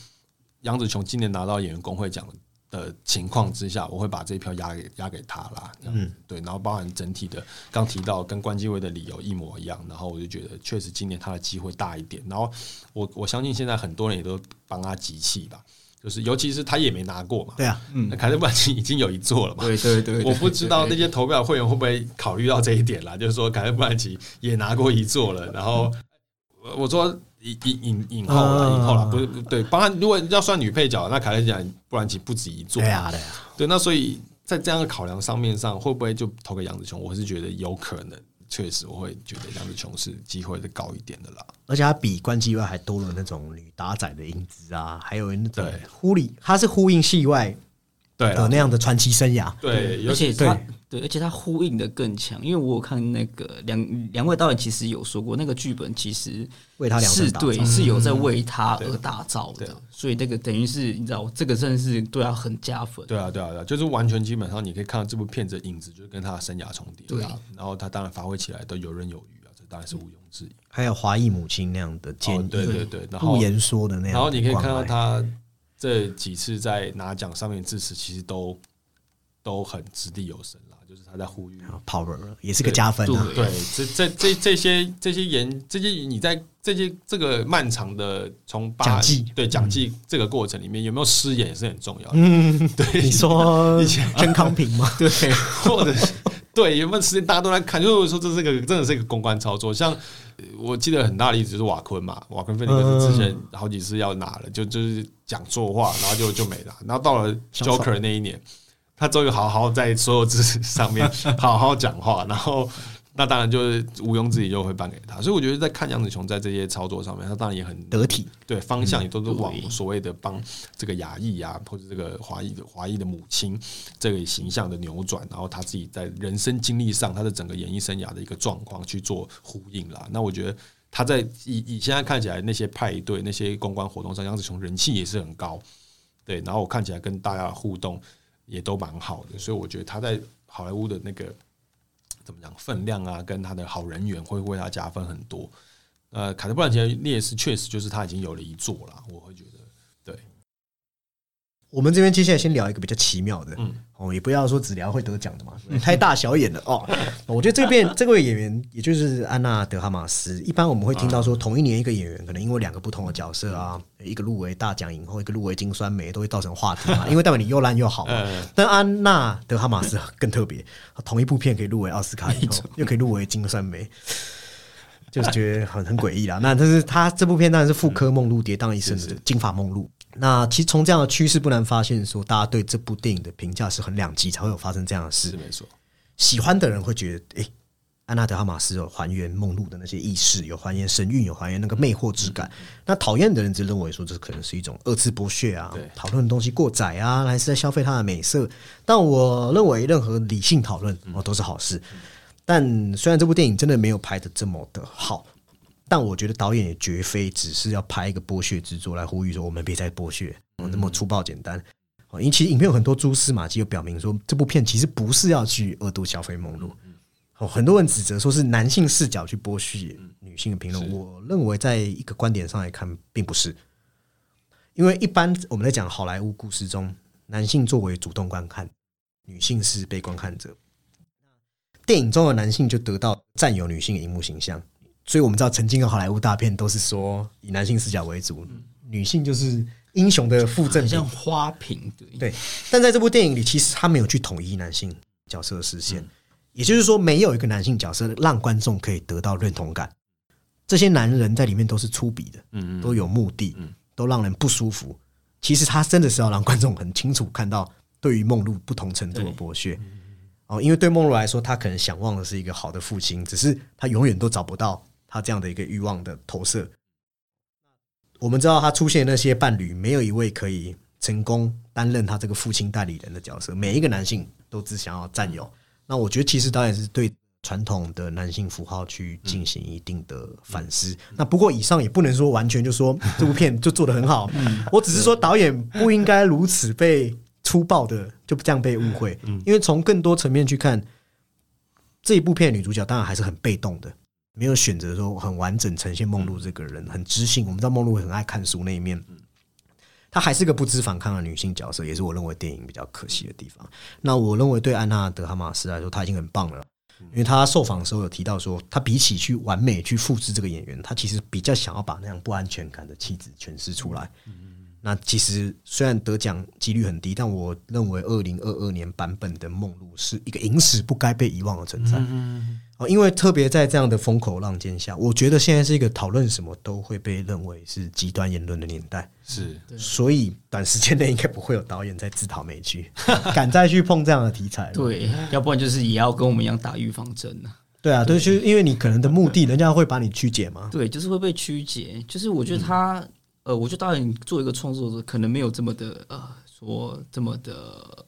杨子琼今年拿到演员工会奖。的情况之下，我会把这一票压给压给他啦。嗯，对，然后包含整体的刚提到跟关机位的理由一模一样，然后我就觉得确实今年他的机会大一点。然后我我相信现在很多人也都帮他集气吧，就是尤其是他也没拿过嘛。对啊，嗯，凯特布兰奇已经有一座了嘛。对对对，我不知道那些投票会员会不会考虑到这一点啦，就是说凯特布兰奇也拿过一座了，然后我说。影影影影后了，影后了，不是对，帮他如果要算女配角，那凯特讲布兰奇不止一座，对啊，对啊，对，那所以在这样的考量上面上，会不会就投给杨子琼？我是觉得有可能，确实我会觉得杨子琼是机会的高一点的啦。而且它比关机外还多了那种女打仔的影子啊，还有那种呼里，它是呼应戏外对的那样的传奇生涯，对，而且他。对，而且他呼应的更强，因为我有看那个两两位导演其实有说过，那个剧本其实为他是对是有在为他而打造的，所以那个等于是你知道，这个真的是对他很加分。对啊，对啊，对，就是完全基本上你可以看到这部片子的影子，就是跟他的生涯重叠。对啊，然后他当然发挥起来都游刃有余啊，这当然是毋庸置疑。还有华裔母亲那样的坚毅，对对对，然后不言说的那样，然后你可以看到他这几次在拿奖上面支持，其实都都很掷地有声。就是他在呼吁，power 也是个加分。对，这这这这些这些演这些你在这些这个漫长的从讲记对讲记这个过程里面有没有失言也是很重要的。嗯，对，你说 真康平吗？对，或者对有没有时间大家都在看？就是说这是个真的是一个公关操作。像我记得很大的例子就是瓦昆嘛，瓦昆菲尼克斯之前好几次要拿了，就就是讲错话，然后就就没了。然后到了 Joker 那一年。他终于好好在所有知识上面 好好讲话，然后那当然就是毋庸置疑就会颁给他。所以我觉得在看杨子琼在这些操作上面，他当然也很得体，对方向也都是往所谓的帮这个亚裔啊，或者这个华裔的华裔的母亲这个形象的扭转，然后他自己在人生经历上，他的整个演艺生涯的一个状况去做呼应啦。那我觉得他在以以现在看起来那些派对、那些公关活动上，杨子琼人气也是很高，对，然后我看起来跟大家互动也都蛮好的，所以我觉得他在好莱坞的那个怎么讲分量啊，跟他的好人缘会为他加分很多。呃，卡特·布兰奇烈士确实就是他已经有了一座了，我。我们这边接下来先聊一个比较奇妙的，嗯哦，也不要说只聊会得奖的嘛，太大小眼了哦。我觉得这边这位演员，也就是安娜德哈马斯，一般我们会听到说，同一年一个演员可能因为两个不同的角色啊，一个入围大奖影后，一个入围金酸梅，都会造成话题嘛，因为代表你又烂又好但安娜德哈马斯更特别，同一部片可以入围奥斯卡影后，又可以入围金酸梅。就是觉得很很诡异啦。那但是他这部片当然是妇科梦露跌宕一生的金发梦露。那其实从这样的趋势不难发现，说大家对这部电影的评价是很两极，才会有发生这样的事。是没错，喜欢的人会觉得，诶，安娜德哈马斯有还原梦露的那些意识，有还原神韵，有还原那个魅惑之感。那讨厌的人则认为说这可能是一种二次剥削啊，讨论的东西过载啊，还是在消费它的美色。但我认为任何理性讨论哦都是好事。但虽然这部电影真的没有拍的这么的好，但我觉得导演也绝非只是要拍一个剥削之作来呼吁说我们别再剥削，哦那么粗暴简单。哦，因为其实影片有很多蛛丝马迹，又表明说这部片其实不是要去恶毒消费梦露。哦，很多人指责说是男性视角去剥削女性的评论，我认为在一个观点上来看，并不是。因为一般我们在讲好莱坞故事中，男性作为主动观看，女性是被观看者。电影中的男性就得到占有女性的荧幕形象，所以我们知道曾经的好莱坞大片都是说以男性视角为主，女性就是英雄的附赠品。像花瓶，对对，但在这部电影里，其实他没有去统一男性角色的视线，也就是说，没有一个男性角色让观众可以得到认同感。这些男人在里面都是粗鄙的，嗯嗯，都有目的嗯，都让人不舒服。其实他真的是要让观众很清楚看到对于梦露不同程度的剥削。哦，因为对梦露来说，他可能想望的是一个好的父亲，只是他永远都找不到他这样的一个欲望的投射。我们知道他出现的那些伴侣，没有一位可以成功担任他这个父亲代理人的角色。每一个男性都只想要占有。那我觉得其实导演是对传统的男性符号去进行一定的反思。那不过以上也不能说完全就说这部片就做得很好，我只是说导演不应该如此被粗暴的就这样被误会，因为从更多层面去看，这一部片女主角当然还是很被动的。没有选择说很完整呈现梦露这个人，很知性。我们知道梦露很爱看书那一面，她还是个不知反抗的女性角色，也是我认为电影比较可惜的地方。那我认为对安娜德哈马斯来说，她已经很棒了，因为她受访的时候有提到说，她比起去完美去复制这个演员，她其实比较想要把那样不安全感的气质诠释出来。那其实虽然得奖几率很低，但我认为二零二二年版本的梦露是一个影史不该被遗忘的存在。哦，因为特别在这样的风口浪尖下，我觉得现在是一个讨论什么都会被认为是极端言论的年代，是所以短时间内应该不会有导演在自讨没趣，敢再去碰这样的题材。对，要不然就是也要跟我们一样打预防针呢。对啊，对，就是因为你可能的目的，人家会把你曲解吗。对，就是会被曲解。就是我觉得他，呃，我觉得导演做一个创作者，可能没有这么的呃，说这么的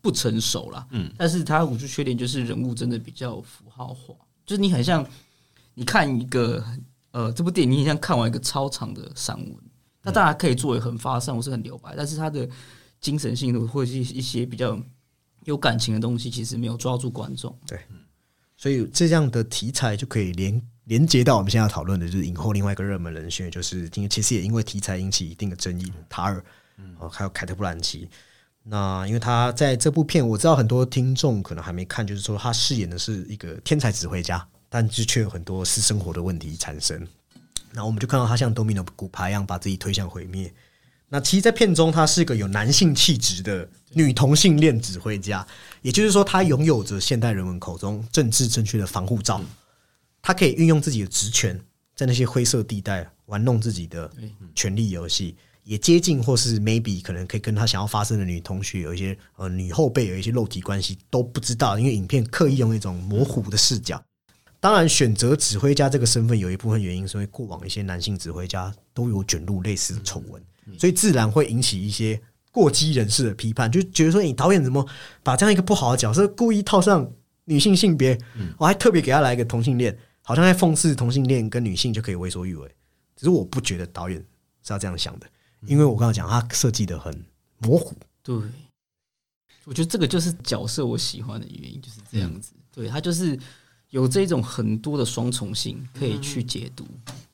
不成熟啦。嗯，但是他我觉得缺点就是人物真的比较符号化，就是你很像你看一个呃这部电影，你很像看完一个超长的散文。那当然可以作为很发散或是很留白，但是他的精神性的或者是一些比较有感情的东西，其实没有抓住观众。对所以这样的题材就可以连连接到我们现在要讨论的，就是影后另外一个热门人选，就是因为其实也因为题材引起一定的争议塔尔，哦，还有凯特·布兰奇。那因为他在这部片，我知道很多听众可能还没看，就是说他饰演的是一个天才指挥家，但是却有很多私生活的问题产生。那我们就看到他像多米诺骨牌一样把自己推向毁灭。那其实，在片中，他是一个有男性气质的女同性恋指挥家，也就是说，他拥有着现代人们口中政治正确的防护罩。他可以运用自己的职权，在那些灰色地带玩弄自己的权力游戏，也接近或是 maybe 可能可以跟他想要发生的女同学有一些呃女后辈有一些肉体关系都不知道，因为影片刻意用一种模糊的视角。当然，选择指挥家这个身份有一部分原因是因为过往一些男性指挥家都有卷入类似的丑闻，所以自然会引起一些过激人士的批判，就觉得说你导演怎么把这样一个不好的角色故意套上女性性别，我还特别给他来一个同性恋，好像在讽刺同性恋跟女性就可以为所欲为。只是我不觉得导演是要这样想的，因为我刚刚讲他设计的很模糊。对，我觉得这个就是角色我喜欢的原因，就是这样子。对他就是有这种很多的双重性可以去解读。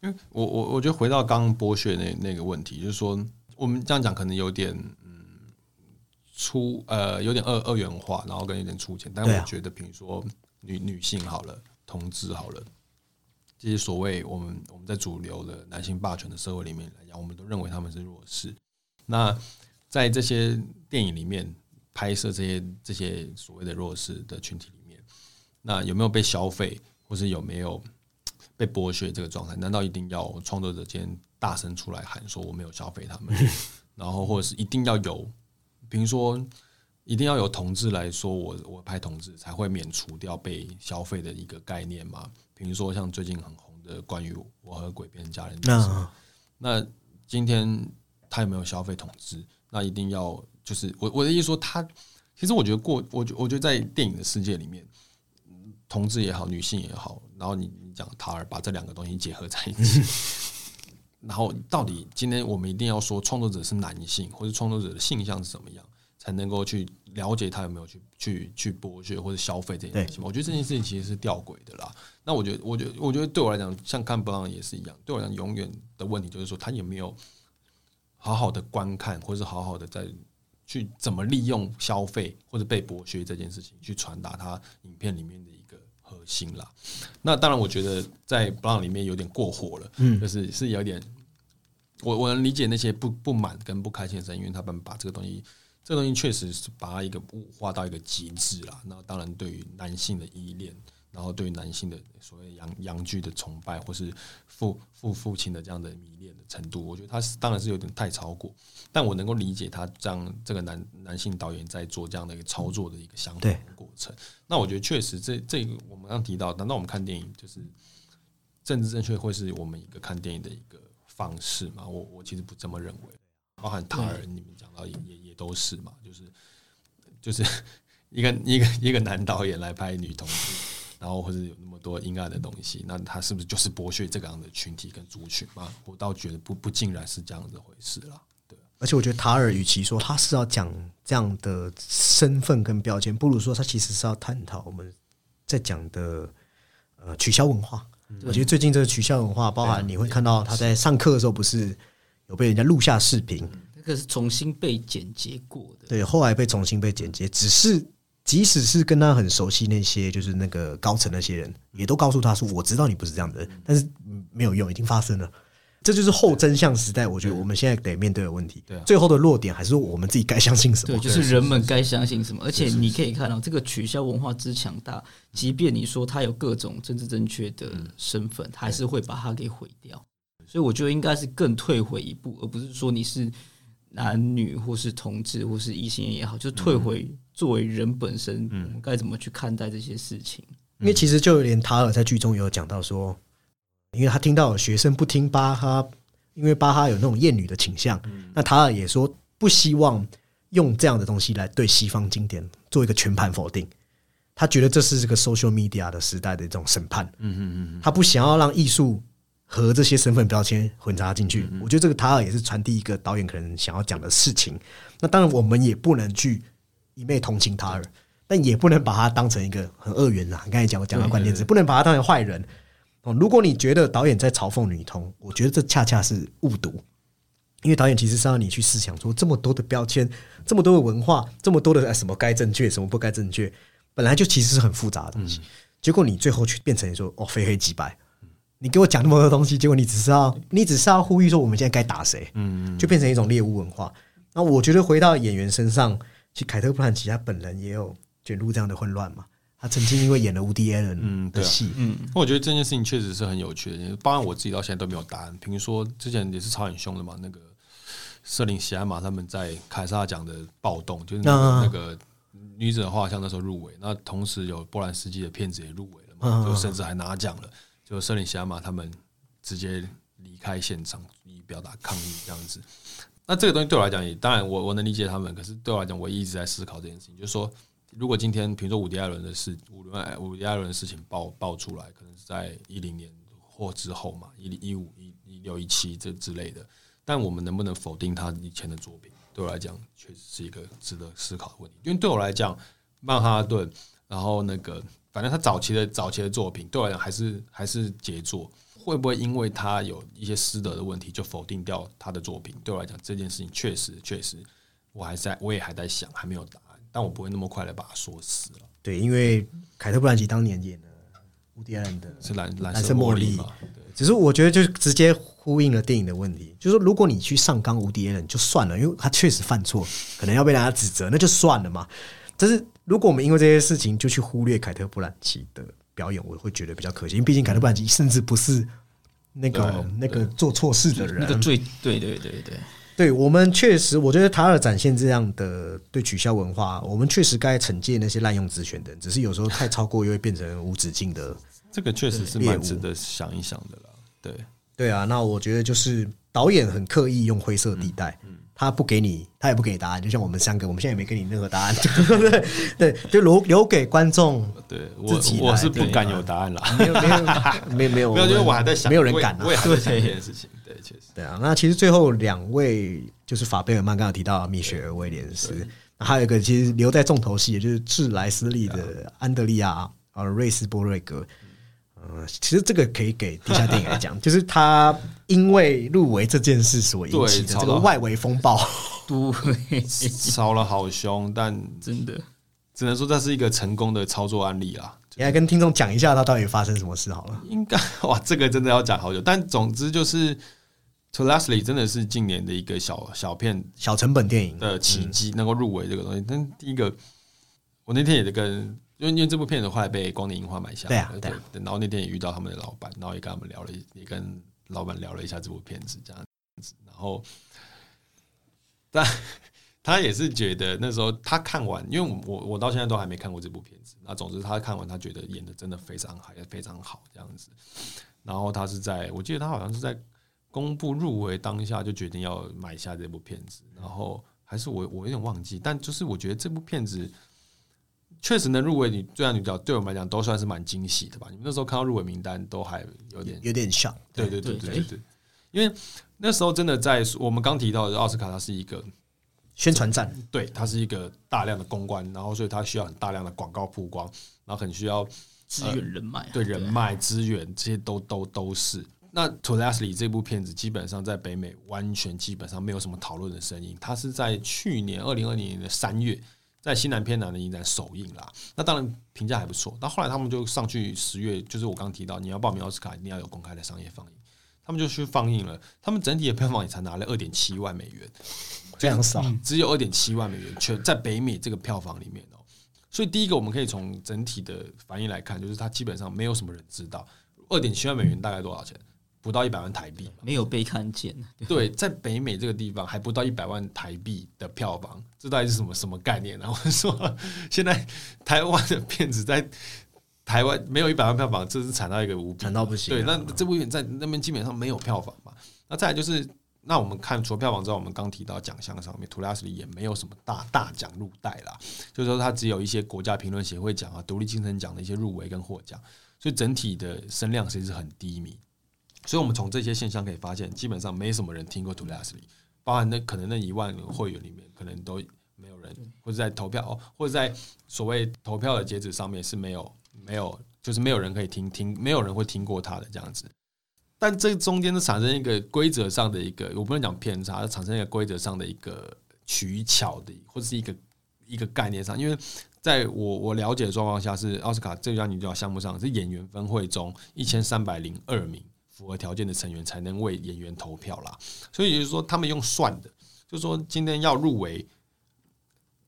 因为我我我觉得回到刚刚剥削那那个问题，就是说我们这样讲可能有点嗯粗呃有点二二元化，然后跟有点粗浅。但我觉得，比如说女女性好了，同志好了，这些所谓我们我们在主流的男性霸权的社会里面来讲，我们都认为他们是弱势。那在这些电影里面拍摄这些这些所谓的弱势的群体里面，那有没有被消费，或是有没有被剥削这个状态？难道一定要创作者今天大声出来喊说我没有消费他们，然后或者是一定要有，比如说一定要有同志来说我我拍同志才会免除掉被消费的一个概念吗？比如说像最近很红的关于我和鬼变家人那那今天他有没有消费统治？那一定要就是我我的意思说他，其实我觉得过我觉我觉得在电影的世界里面，嗯同志也好，女性也好，然后你你讲塔尔把这两个东西结合在一起，然后到底今天我们一定要说创作者是男性，或者创作者的性向是怎么样，才能够去了解他有没有去去去剥削或者消费这件事情？我觉得这件事情其实是吊诡的啦。那我觉得，我觉得，我觉得对我来讲，像看布朗也是一样，对我来讲，永远的问题就是说，他有没有好好的观看，或者是好好的在去怎么利用消费或者被剥削这件事情，去传达他影片里面的一个核心啦。那当然，我觉得在布朗里面有点过火了，嗯，就是是有点，我我能理解那些不不满跟不开心的声音，因为他们把这个东西。这个东西确实是把它一个物化到一个极致啦。那当然，对于男性的依恋，然后对于男性的所谓阳阳具的崇拜，或是父父父亲的这样的迷恋的程度，我觉得他是当然是有点太超过。但我能够理解他这样这个男男性导演在做这样的一个操作的一个想法对过程。那我觉得确实这这个我们刚提到，难道我们看电影就是政治正确会是我们一个看电影的一个方式吗？我我其实不这么认为。包含塔尔，你们讲到也也也都是嘛，就是就是 一个一个一个男导演来拍女同志，然后或者有那么多阴暗的东西，那他是不是就是剥削这个样的群体跟族群嘛？我倒觉得不不尽然是这样子回事啦。对，而且我觉得塔尔与其说他是要讲这样的身份跟标签，不如说他其实是要探讨我们在讲的呃取消文化。我觉得最近这个取消文化，包含你会看到他在上课的时候不是有被人家录下视频，那个是重新被剪接过的。对，后来被重新被剪接，只是即使是跟他很熟悉那些就是那个高层那些人，也都告诉他说：“我知道你不是这样的人，但是嗯没有用，已经发生了。”这就是后真相时代，我觉得我们现在得面对的问题。对啊最后的落点还是我们自己该相信什么对，。就是人们该相信什么。而且你可以看到，这个取消文化之强大，即便你说他有各种政治正确的身份，还是会把它给毁掉。所以我觉得应该是更退回一步，而不是说你是男女或是同志或是异性恋也好，就退回作为人本身，我们该怎么去看待这些事情？因为其实就连塔尔在剧中有讲到说，因为他听到有学生不听巴哈，因为巴哈有那种厌女的倾向，那塔尔也说不希望用这样的东西来对西方经典做一个全盘否定。他觉得这是这个 social media 的时代的一种审判，嗯嗯嗯，他不想要让艺术和这些身份标签混杂进去。我觉得这个塔尔也是传递一个导演可能想要讲的事情。那当然，我们也不能去一昧同情塔尔，但也不能把他当成一个很恶缘啊。你刚才讲我讲到关键字，不能把他当成坏人。哦，如果你觉得导演在嘲讽女同，我觉得这恰恰是误读。因为导演其实是让你去思想说，这么多的标签，这么多的文化，这么多的哎什么该正确，什么不该正确，本来就其实是很复杂的东西。结果你最后去变成说哦非黑即白，你给我讲那么多东西，结果你只是要你只是要呼吁说我们现在该打谁，嗯，就变成一种猎物文化。那我觉得回到演员身上，其实凯特·布兰奇他本人也有卷入这样的混乱嘛。他曾经因为演了伍迪·艾伦嗯对啊的戏，嗯，我觉得这件事情确实是很有趣的，包含我自己到现在都没有答案。比如说之前也是吵很凶的嘛，那个瑟琳·喜安玛他们在凯撒奖的暴动，就是那个、啊那个女子的画像那时候入围，那同时有波兰斯基的片子也入围了嘛，啊就甚至还拿奖了。就瑟琳·喜安玛他们直接离开现场以表达抗议这样子。那这个东西对我来讲也，当然我我能理解他们，可是对我来讲，我一直在思考这件事情，就是说如果今天比如说伍迪·艾伦的事，伍伦伍迪·艾伦的事情爆爆出来，可能是在一零年或之后嘛，一零一五一一六一七这之类的，但我们能不能否定他以前的作品？对我来讲，确实是一个值得思考的问题。因为对我来讲，曼哈顿，然后那个，反正他早期的早期的作品，对我来讲还是还是杰作。会不会因为他有一些师德的问题，就否定掉他的作品？对我来讲，这件事情确实确实，我还在我也还在想，还没有答案。但我不会那么快的把它说死了。对，因为凯特·布兰奇当年演的《乌迪·艾伦的是蓝蓝蓝色茉莉嘛？对，只是我觉得就直接呼应了电影的问题，就是说如果你去上纲无敌 A 人就算了，因为他确实犯错，可能要被大家指责，那就算了嘛。但是如果我们因为这些事情就去忽略凯特·布兰奇的表演，我会觉得比较可惜，因为毕竟凯特·布兰奇甚至不是那个那个做错事的人，那个最对对对对，对我们确实，我觉得塔尔展现这样的对取消文化，我们确实该惩戒那些滥用职权的人，只是有时候太超过，又会变成无止境的。这个确实是蛮值得想一想的啦。对，对啊，那我觉得就是导演很刻意用灰色地带，他不给你，他也不给你答案，就像我们三个，我们现在也没给你任何答案，对 对，就留留给观众。对我自己我是不敢有答案了。没有没有没有没有，没有，因为 我还在想，没有人敢啊我也。我也还在想这件事情。对，确实。对啊，那其实最后两位就是法贝尔曼，刚刚有提到米雪儿威廉斯，那还有一个其实留在重头戏，也就是智莱斯利的安德利亚啊瑞斯波瑞格。呃，其实这个可以给地下电影来讲，就是他因为入围这件事所引起的这个外围风暴。对，烧了好凶，但真的只能说这是一个成功的操作案例啦。你来跟听众讲一下他到底发生什么事好了。应该哇，这个真的要讲好久。但总之就是，To Leslie 真的是近年的一个小小片小成本电影的奇迹，能够入围这个东西。但第一个，我那天也在跟，因为因为这部片子后来被光年樱花买下来了，对啊对啊然后那天也遇到他们的老板，然后也跟他们聊了，也跟老板聊了一下这部片子这样子，然后，但他也是觉得那时候他看完，因为我我到现在都还没看过这部片子，那总之他看完，他觉得演的真的非常好，也非常好这样子。然后他是在我记得他好像是在公布入围当下就决定要买下这部片子，然后还是我我有点忘记，但就是我觉得这部片子确实能入围你最佳女角，对我们来讲都算是蛮惊喜的吧。你们那时候看到入围名单都还有点有点像，对对。对对对对。对，因为那时候真的在我们刚提到的奥斯卡，它是一个宣传战，对，它是一个大量的公关，然后所以它需要很大量的广告曝光，然后很需要资源人脉啊，对人脉资源这些都都都是。那《To Leslie》这部片子基本上在北美完全基本上没有什么讨论的声音，它是在去年二零二零年的三月在西南偏南的影展首映啦。那当然评价还不错。到后来他们就上去十月，就是我刚提到你要报名奥斯卡，一定要有公开的商业放映，他们就去放映了。他们整体的票房也才拿了二点七万美元，非常少。只有二点七万美元，全在北美这个票房里面哦。所以第一个，我们可以从整体的反应来看，就是它基本上没有什么人知道二点七万美元大概多少钱，不到一百万台币嘛。没有被看见，对，在北美这个地方还不到一百万台币的票房，这到底是什么什么概念呢、啊？我说现在台湾的片子在台湾没有一百万票房，这是惨到一个无比，惨到不行啊对，那这部片在那边基本上没有票房嘛。那再来就是，那我们看除了票房之外，我们刚提到奖项上面，图拉斯里也没有什么大大奖入袋啦，就是说它只有一些国家评论协会奖啊、独立精神奖的一些入围跟获奖，所以整体的声量其实是很低迷。所以，我们从这些现象可以发现，基本上没什么人听过 To Leslie，包含那可能那一万个会员里面，可能都没有人，或者在投票，哦或者在所谓投票的截止上面是没有没有，就是没有人可以听听，没有人会听过他的这样子。但这中间是产生一个规则上的一个，我不能讲偏差，产生一个规则上的一个取巧的，或者是一个一个概念上，因为在我我了解的状况下，是奥斯卡最佳女主角项目上是演员分会中一千三百零二名符合条件的成员才能为演员投票啦，所以也就是说他们用算的，就是说今天要入围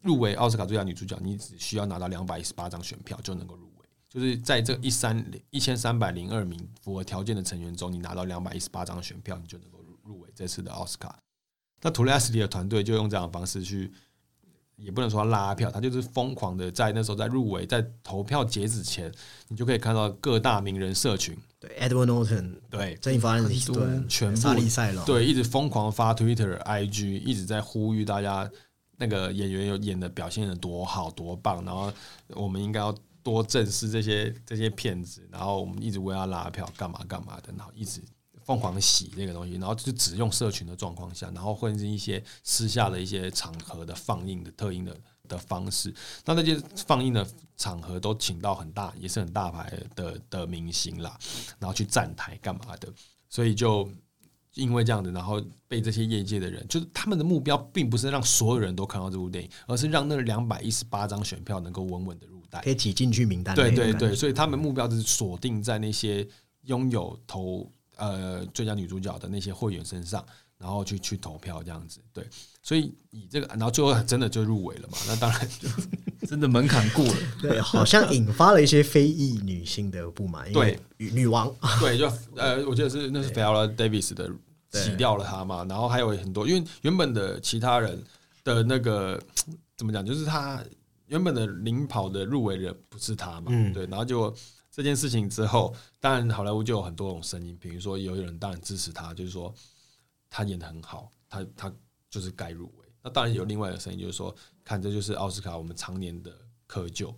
入围奥斯卡最佳女主角，你只需要拿到两百一十八张选票就能够入围。就是在这一三一千三百零二名符合条件的成员中，你拿到两百一十八张选票，你就能够入围这次的奥斯卡。那图雷斯里的团队就用这样的方式去，也不能说拉票，他就是疯狂的在那时候在入围，在投票截止前，你就可以看到各大名人社群，对，Edward Norton，对珍妮弗·安很妮斯多顿，全部莎莉·赛隆，对，一直疯狂发 Twitter、IG，一直在呼吁大家那个演员有演的表现的多好多棒，然后我们应该要多正视这些这些骗子，然后我们一直为他拉票干嘛干嘛的，然后一直疯狂洗这个东西，然后就只用社群的状况下，然后或者是一些私下的一些场合的放映的特映的的方式，那那些放映的场合都请到很大也是很大牌的的明星啦，然后去站台干嘛的，所以就。因为这样子，然后被这些业界的人，就是他们的目标，并不是让所有人都看到这部电影，而是让那两百一十八张选票能够稳稳的入袋，可以挤进去名单。对对对，所以他们目标就是锁定在那些拥有投呃最佳女主角的那些会员身上，然后去去投票这样子。对，所以以这个，然后最后真的就入围了嘛？那当然就 真的门槛过了。对，好像引发了一些非裔女性的不满。对，女女王。对，就呃，我记得是那是 Viola Davis 的。洗掉了她嘛，然后还有很多，因为原本的其他人的那个 怎么讲，就是他原本的领跑的入围人不是他嘛，对，然后就这件事情之后，当然好莱坞就有很多种声音，比如说有人当然支持他，就是说他演的很好，他他就是该入围。那当然有另外的声音，就是说看这就是奥斯卡我们常年的窠臼，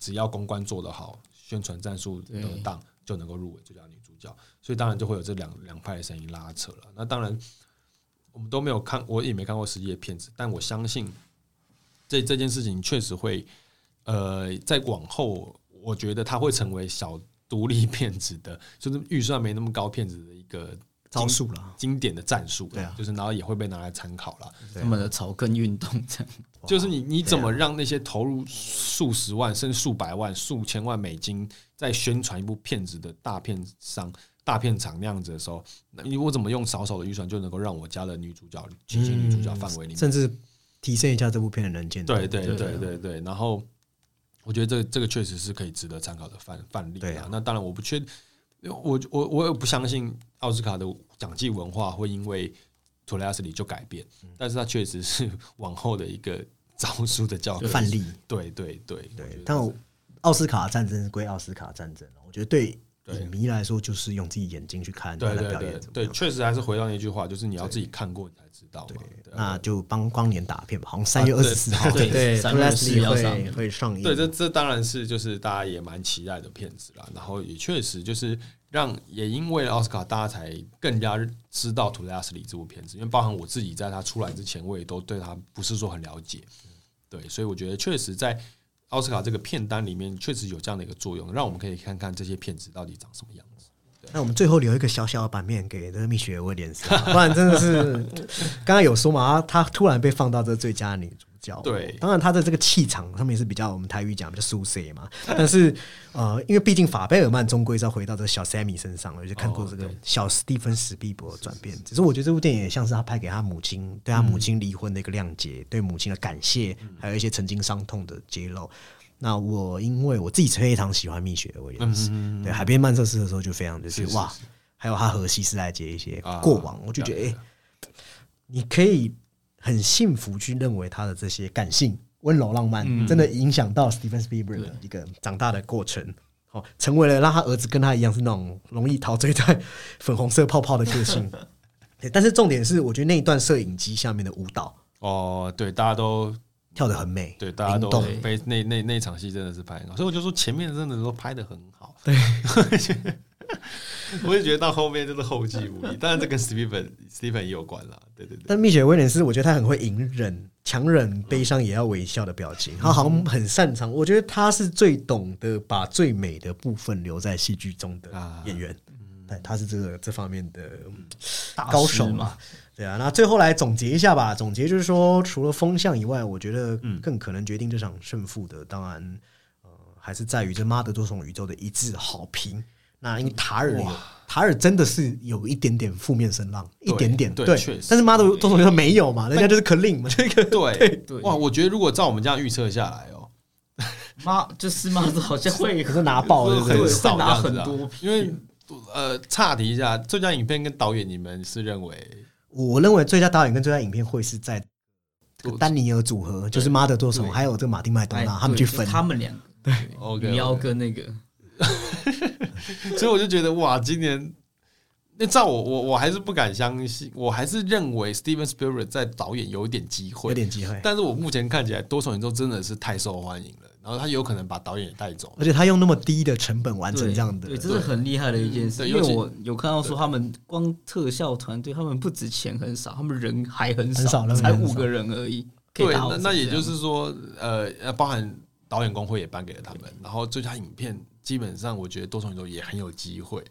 只要公关做得好，宣传战术得当，就能够入围最佳女主角。所以当然就会有这两两派的声音拉扯了。那当然，我们都没有看，我也没看过实际的片子，但我相信这这件事情确实会，呃，在往后，我觉得它会成为小独立片子的，就是预算没那么高片子的一个招数了，经典的战术。对啊，就是然后也会被拿来参考了。他们的草根运动这样，就是你你怎么让那些投入数十万甚至数百万、数千万美金在宣传一部片子的大片商？大片场那样子的时候，那你我怎么用少少的预算就能够让我家的女主角进行女主角范围里面，甚至提升一下这部片的能见度？对对对对对。然后我觉得这这个确实是可以值得参考的范范例。对啊，那当然我不确，我我我也不相信奥斯卡的奖季文化会因为托雷斯里就改变，但是它确实是往后的一个 招数的教范例。对对对对。但奥斯卡战争归奥斯卡战争我觉得对。影迷来说，就是用自己眼睛去看他的表演，对，确实还是回到那句话，就是你要自己看过，你才知道。对，那就帮光年打片吧，好像三月二十四号，对对，三月二十四号会会上映。对，这这当然是就是大家也蛮期待的片子啦。然后也确实就是让也因为奥斯卡，大家才更加知道《图雷斯里》这部片子，因为包含我自己在他出来之前，我也都对他不是说很了解。对，所以我觉得确实在。奥斯卡这个片单里面确实有这样的一个作用，让我们可以看看这些片子到底长什么样子。那我们最后留一个小小的版面给这个蜜雪薇廉斯，不然真的是 刚刚有说嘛，她突然被放到这最佳女主。对，当然他的这个气场上面是比较我们台语讲比较舒适嘛，但是呃，因为毕竟法贝尔曼终归是要回到这小 Sammy 身上了，就看过这个小史蒂芬史蒂博转变。只是我觉得这部电影也像是他拍给他母亲，对他母亲离婚的一个谅解，对母亲的感谢，还有一些曾经伤痛的揭露。那我因为我自己非常喜欢蜜雪威廉斯，对海边曼彻斯的时候就非常就是哇，还有他和西斯莱杰一些过往，我就觉得哎，你可以。很幸福，去认为他的这些感性、温柔、浪漫，真的影响到 Stephen Spielberg 的一个长大的过程，哦，成为了让他儿子跟他一样是那种容易陶醉在粉红色泡泡的个性。但是重点是，我觉得那一段摄影机下面的舞蹈，哦，对，大家都跳得很美，对，大家都被那那那场戏真的是拍很好，所以我就说前面真的都拍得很好，对。我也觉得到后面就是后继无力，当然这跟 Stephen Stephen 也有关啦，对对对。但蜜雪威廉斯，我觉得他很会隐忍、强忍悲伤，也要微笑的表情，他好像很擅长。我觉得他是最懂得把最美的部分留在戏剧中的演员，对，他是这个这方面的高手嘛。对啊，那最后来总结一下吧。总结就是说，除了风向以外，我觉得更可能决定这场胜负的，当然呃，还是在于这《妈的多重宇宙》的一致好评。那因为塔尔有塔尔真的是有一点点负面声浪，一点点对，但是妈的多重宇宙没有嘛，人家就是 clean 嘛，这 个对对。哇，我觉得如果照我们这样预测下来哦，妈就是妈的好像会 可是拿爆很少拿很多，因为呃，岔题一下，最佳影片跟导演，你们是认为？我认为最佳导演跟最佳影片会是在丹尼尔组合，就是妈的多重，还有这个马丁麦多纳他们去分，他们两个。对，OK，你要跟那个。所以我就觉得哇，今年那照我我我还是不敢相信，我还是认为 Steven Spielberg 在导演有一点机会，有点机会，但是我目前看起来多重宇宙真的是太受欢迎了，然后他有可能把导演也带走。而且他用那么低的成本完成这样的，对，这是很厉害的一件事。因为我有看到说，他们光特效团队，他们不止钱很少，他们人还很很少才五个人而已。对，那那也就是说，呃，呃包含导演工会也颁给了他们，然后最佳影片基本上我觉得多重宇宙也很有机会。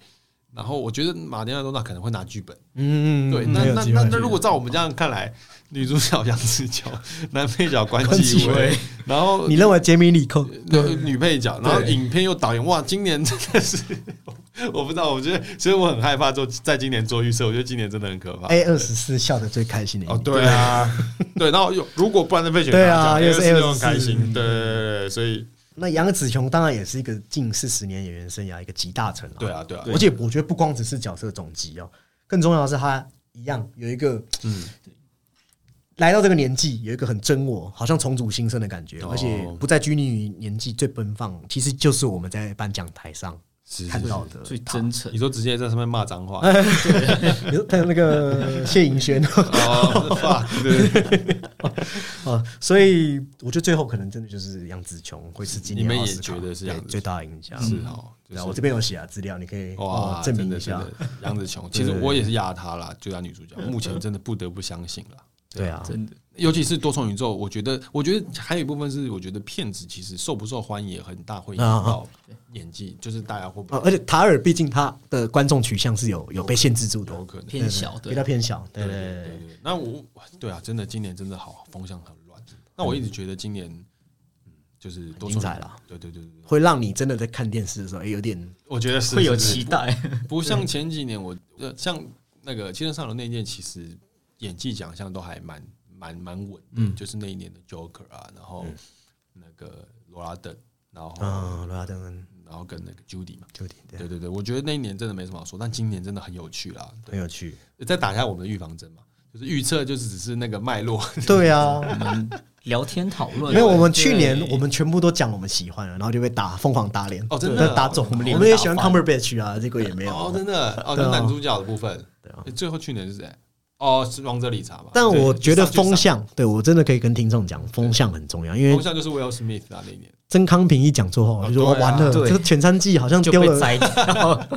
然后我觉得马丁·多纳可能会拿剧本，嗯，嗯，对，嗯那那那那如果照我们这样看来，女主角杨紫琼，男配角关关继威，然后你认为杰米里寇那女配角，然后影片又导演，哇，今年真的是 我不知道，我觉得所以我很害怕做在今年做预测，我觉得今年真的很可怕。A 二十四笑的最开心的一哦，年对啊，对，然后又如果不然的被选对啊又又是又很 A24 开心，对对对对，所以那杨紫琼当然也是一个近四十年演员生涯一个集大成啊，对啊对啊，而且我觉得不光只是角色总集哦，更重要的是他一样有一个嗯，来到这个年纪有一个很真我，好像重组新生的感觉，哦。而且不再拘泥于年纪最奔放，其实就是我们在颁奖台上是看到的。最真诚你。说直接在上面骂脏话，你说他有那个谢盈萱。哦对，哦，所以我觉得最后可能真的就是杨紫琼会是今年你们也觉得是最大的赢家。是哦，就对啊，是我这边有写啊资料，你可以哇哦，证明一下。杨紫琼，其实我也是压她啦，最佳女主角，目前真的不得不相信了。对啊，真的，尤其是多重宇宙，我觉得，我觉得还有一部分是，我觉得骗子其实受不受欢迎也很大会影响到演技，就是大家会不啊，而且塔尔毕竟他的观众取向是有有被限制住的，有可能偏小，对比较，偏小。对对对对对对。那我对啊，真的今年真的好风向很乱。那我一直觉得今年，嗯，就是多重精彩了。对对对对对，会让你真的在看电视的时候，哎，有点我觉得是会有期待。不 像前几年我呃，像那个《青春上流》那一届，其实演技奖项都还蛮蛮蛮稳的，嗯就是那一年的 Joker 啊，然后那个罗拉登，然后、啊，罗拉登跟然后跟那个 Judy 嘛，，Judy，对对对，我觉得那一年真的没什么好说，但今年真的很有趣啦。很有趣。再打一下我们的预防针嘛，就是预测就是只是那个脉络，对啊，我们聊天讨论，没有我们去年我们全部都讲我们喜欢了，然后就被打疯狂打脸哦真的打肿。我我们也喜欢 Cumberbatch 啊，这个也没有。哦，真的哦，就男主角的部分，对啊最后去年是谁？哦，是王者理查吧？但我觉得风向，对我真的可以跟听众讲，风向很重要，因为风向就是 Will Smith 啊那一年。曾康平一讲错话，我就说完了，对这个全餐季好像就丢了。被摘掉。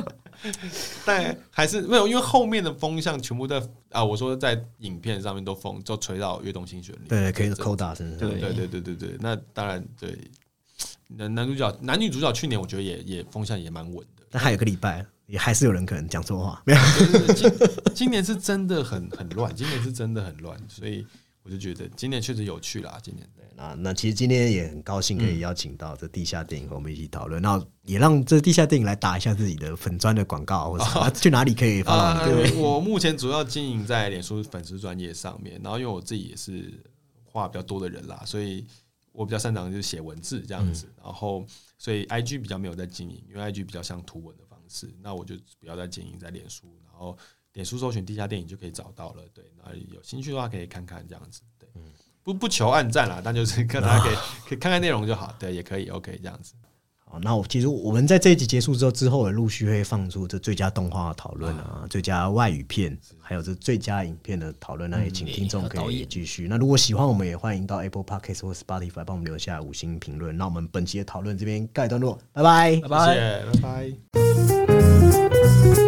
但还是没有，因为后面的风向全部在啊，我说在影片上面都风就吹到越动新旋律，对，可以这扣打身上。对对对对对对，那当然对。男男主角、男女主角去年我觉得也也风向也蛮稳的，但还有个礼拜，也还是有人可能讲错话。没有，对对对 今今年是真的很很乱，今年是真的很乱，所以我就觉得今年确实有趣啦。今年对那那其实今天也很高兴可以邀请到这地下电影和我们一起讨论，然后也让这地下电影来打一下自己的粉砖的广告，或者啊 去哪里可以发啊到你的？，我目前主要经营在脸书粉丝专业上面，然后因为我自己也是话比较多的人啦，所以我比较擅长就是写文字这样子，然后所以 IG 比较没有在经营，因为 IG 比较像图文的方式，那我就不要再经营在脸书，然后脸书搜寻地下电影就可以找到了，对，那有兴趣的话可以看看这样子，对，不不求暗赞啦，但就是看大家可以 可以看看内容就好，对，也可以 OK 这样子。好，那我其实我们在这一集结束之后，之后也陆续会放出这最佳动画讨论啊、最佳外语片，还有这最佳影片的讨论，那也请听众可以继续。那如果喜欢，我们也欢迎到 Apple Podcast 或 Spotify 帮我们留下五星评论。那我们本期的讨论这边告一段落，拜拜拜拜。谢谢，拜拜。